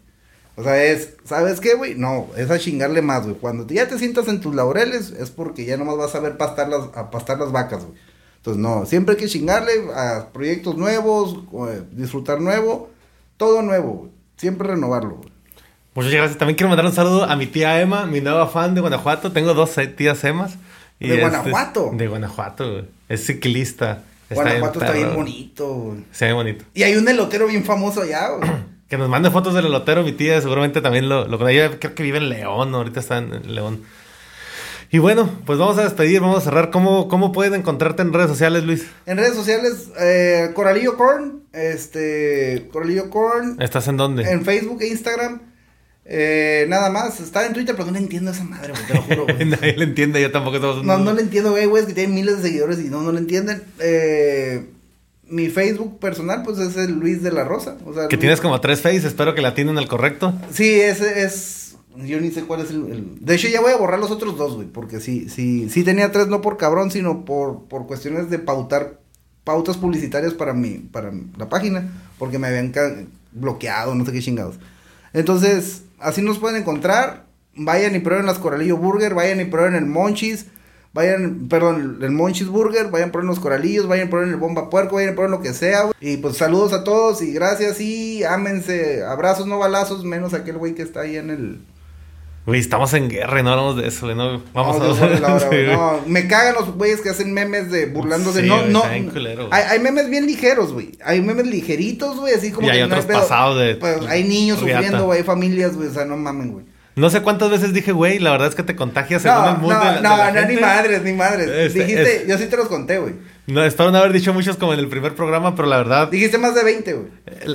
O sea, es, ¿sabes qué, güey? No, es a chingarle más, güey. Cuando ya te sientas en tus laureles, es porque ya nomás vas a ver pastar las, pastar las vacas, güey. Entonces, no, siempre hay que chingarle a proyectos nuevos, eh, disfrutar nuevo, todo nuevo. Siempre renovarlo, güey. Muchas gracias. También quiero mandar un saludo a mi tía Emma, mi nueva fan de Guanajuato. Tengo dos eh, tías Emas. ¿De este- Guanajuato? de Guanajuato, güey. Es ciclista. Está Guanajuato está bien bonito, güey. Se ve bonito. Y hay un elotero bien famoso allá, güey. Que nos mande fotos del elotero, mi tía seguramente también lo, lo ella creo que vive en León, ¿no? ahorita está en León. Y bueno, pues vamos a despedir, vamos a cerrar. ¿Cómo, cómo pueden encontrarte en redes sociales, Luis? En redes sociales, eh, Coralillo Corn, este, Coralillo Corn, ¿Estás en dónde? en Facebook e Instagram. Eh, nada más, está en Twitter, pero no le entiendo a esa madre, güey, te lo juro, güey. Nadie le entiende, yo tampoco No, no le entiendo, güey, güey, es que tienen miles de seguidores y no, no le entienden. Eh, mi Facebook personal, pues es el Luis de la Rosa. O sea, Que Luis- tienes como tres faces, espero que la tienen al correcto. Sí, ese es Yo ni sé cuál es el, De hecho, ya voy a borrar los otros dos, güey. Porque sí, sí, sí tenía tres, no por cabrón, sino por, por cuestiones de pautar pautas publicitarias para mi, para la página. Porque me habían bloqueado, no sé qué chingados. Entonces, así nos pueden encontrar. Vayan y prueben las Coralillo Burger, vayan y prueben el Monchis. Vayan, perdón, el Monchis Burger, vayan por los coralillos, vayan por el bomba puerco, vayan por lo que sea. Y pues saludos a todos y gracias y ámense. Abrazos, no balazos, menos aquel güey que está ahí en el. Güey, estamos en guerra y no hablamos de eso, güey. No, vamos No, a la hora, güey. güey. No, me cagan los güeyes que hacen memes de burlándose. Sí, no, güey, no. culero, güey. hay, hay memes bien ligeros, güey. Hay memes ligeritos, güey, así como Y hay que no otros pasados de Pues hay niños riata. sufriendo, güey, hay familias, güey, o sea, no mamen, güey. No sé cuántas veces dije, güey, la verdad es que te contagias según No, el mood no, de la, no, de la no, ni madres, ni madres. Este, Dijiste, es- yo sí te los conté, güey. No, espero no haber dicho muchos como en el primer programa, pero la verdad... Dijiste más de 20, güey.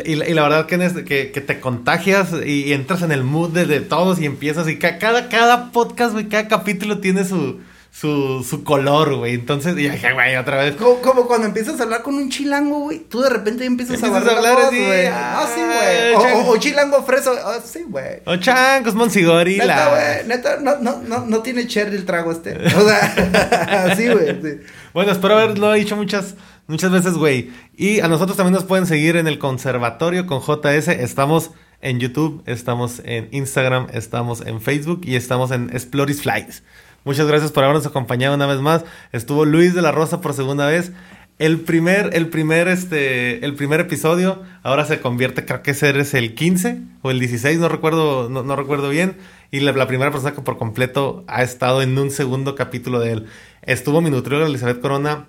Y, la- y la verdad que, en este- que, que te contagias y, y entras en el mood de, de todos y empiezas y ca- cada, cada podcast, güey, cada capítulo tiene su, su, su color, güey. Entonces, y dije, güey, otra vez. Como, como cuando empiezas a hablar con un chilango, güey. Tú de repente empiezas, Empiezas a a hablar, hablar la así, güey. ah, Ah, sí, güey. O, chang- o- o chilango freso. Ah, sí, güey. Oh, changos, Monsigorila. Neta, güey, neta, no, no, no, no tiene cherry el trago este. O sea, así, güey. sí. Bueno, espero haberlo dicho muchas, muchas veces, güey. Y a nosotros también nos pueden seguir en el conservatorio con JS. Estamos en YouTube, estamos en Instagram, estamos en Facebook y estamos en Exploris Flies. Muchas gracias por habernos acompañado una vez más. Estuvo Luis de la Rosa por segunda vez. El primer, el primer, este, el primer episodio ahora se convierte, creo que ese es el 15 o el 16, no recuerdo, no, no recuerdo bien. Y la, la primera persona que por completo ha estado en un segundo capítulo de él. Estuvo mi nutrióloga Elizabeth Corona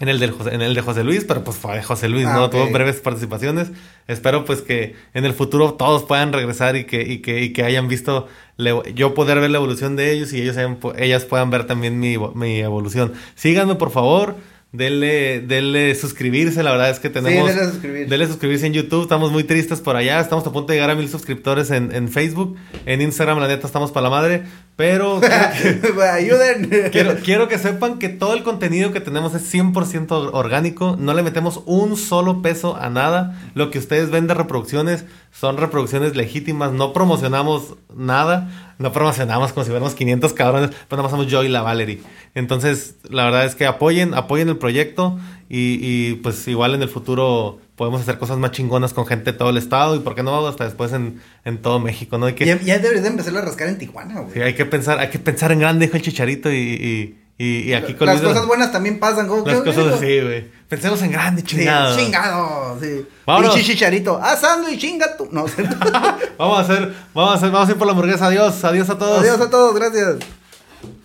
en el, del José, en el de José Luis, pero pues fue de José Luis, Ah, ¿no? Tuvo breves participaciones. Espero pues que en el futuro todos puedan regresar y que, y que, y que hayan visto yo poder ver la evolución de ellos y ellos hayan ellas puedan ver también mi, mi evolución. Síganme por favor. Denle, denle suscribirse, la verdad es que tenemos... denle suscribir. denle suscribirse en YouTube, estamos muy tristes por allá, estamos a punto de llegar a mil suscriptores en, en Facebook, en Instagram la neta estamos para la madre, pero quiero que- Güey, Ayuden. Quiero, quiero que sepan que todo el contenido que tenemos es 100% orgánico. No le metemos un solo peso a nada. Lo que ustedes ven de reproducciones son reproducciones legítimas. No promocionamos nada. No promocionamos como si fuéramos 500 cabrones. Pero nada más somos yo y la Valerie. Entonces, la verdad es que apoyen, apoyen el proyecto. Y, y, pues igual en el futuro podemos hacer cosas más chingonas con gente de todo el estado. Y por qué no hasta después en, en todo México, ¿no? Hay que, Ya, ya deberías de empezar a rascar en Tijuana, güey. Sí, hay que pensar, hay que pensar en grande, dijo el chicharito, y, y, y, y aquí con Las cosas buenas también pasan. ¿cómo Las cosas güey? así, güey. Pensemos en grande, Sí, chingado. chingado, sí. Vámonos. Pinche chicharito. Asando y chinga tú. No, Vamos a hacer, vamos a hacer, vamos a ir por la hamburguesa. Adiós, adiós a todos. adiós a todos, gracias.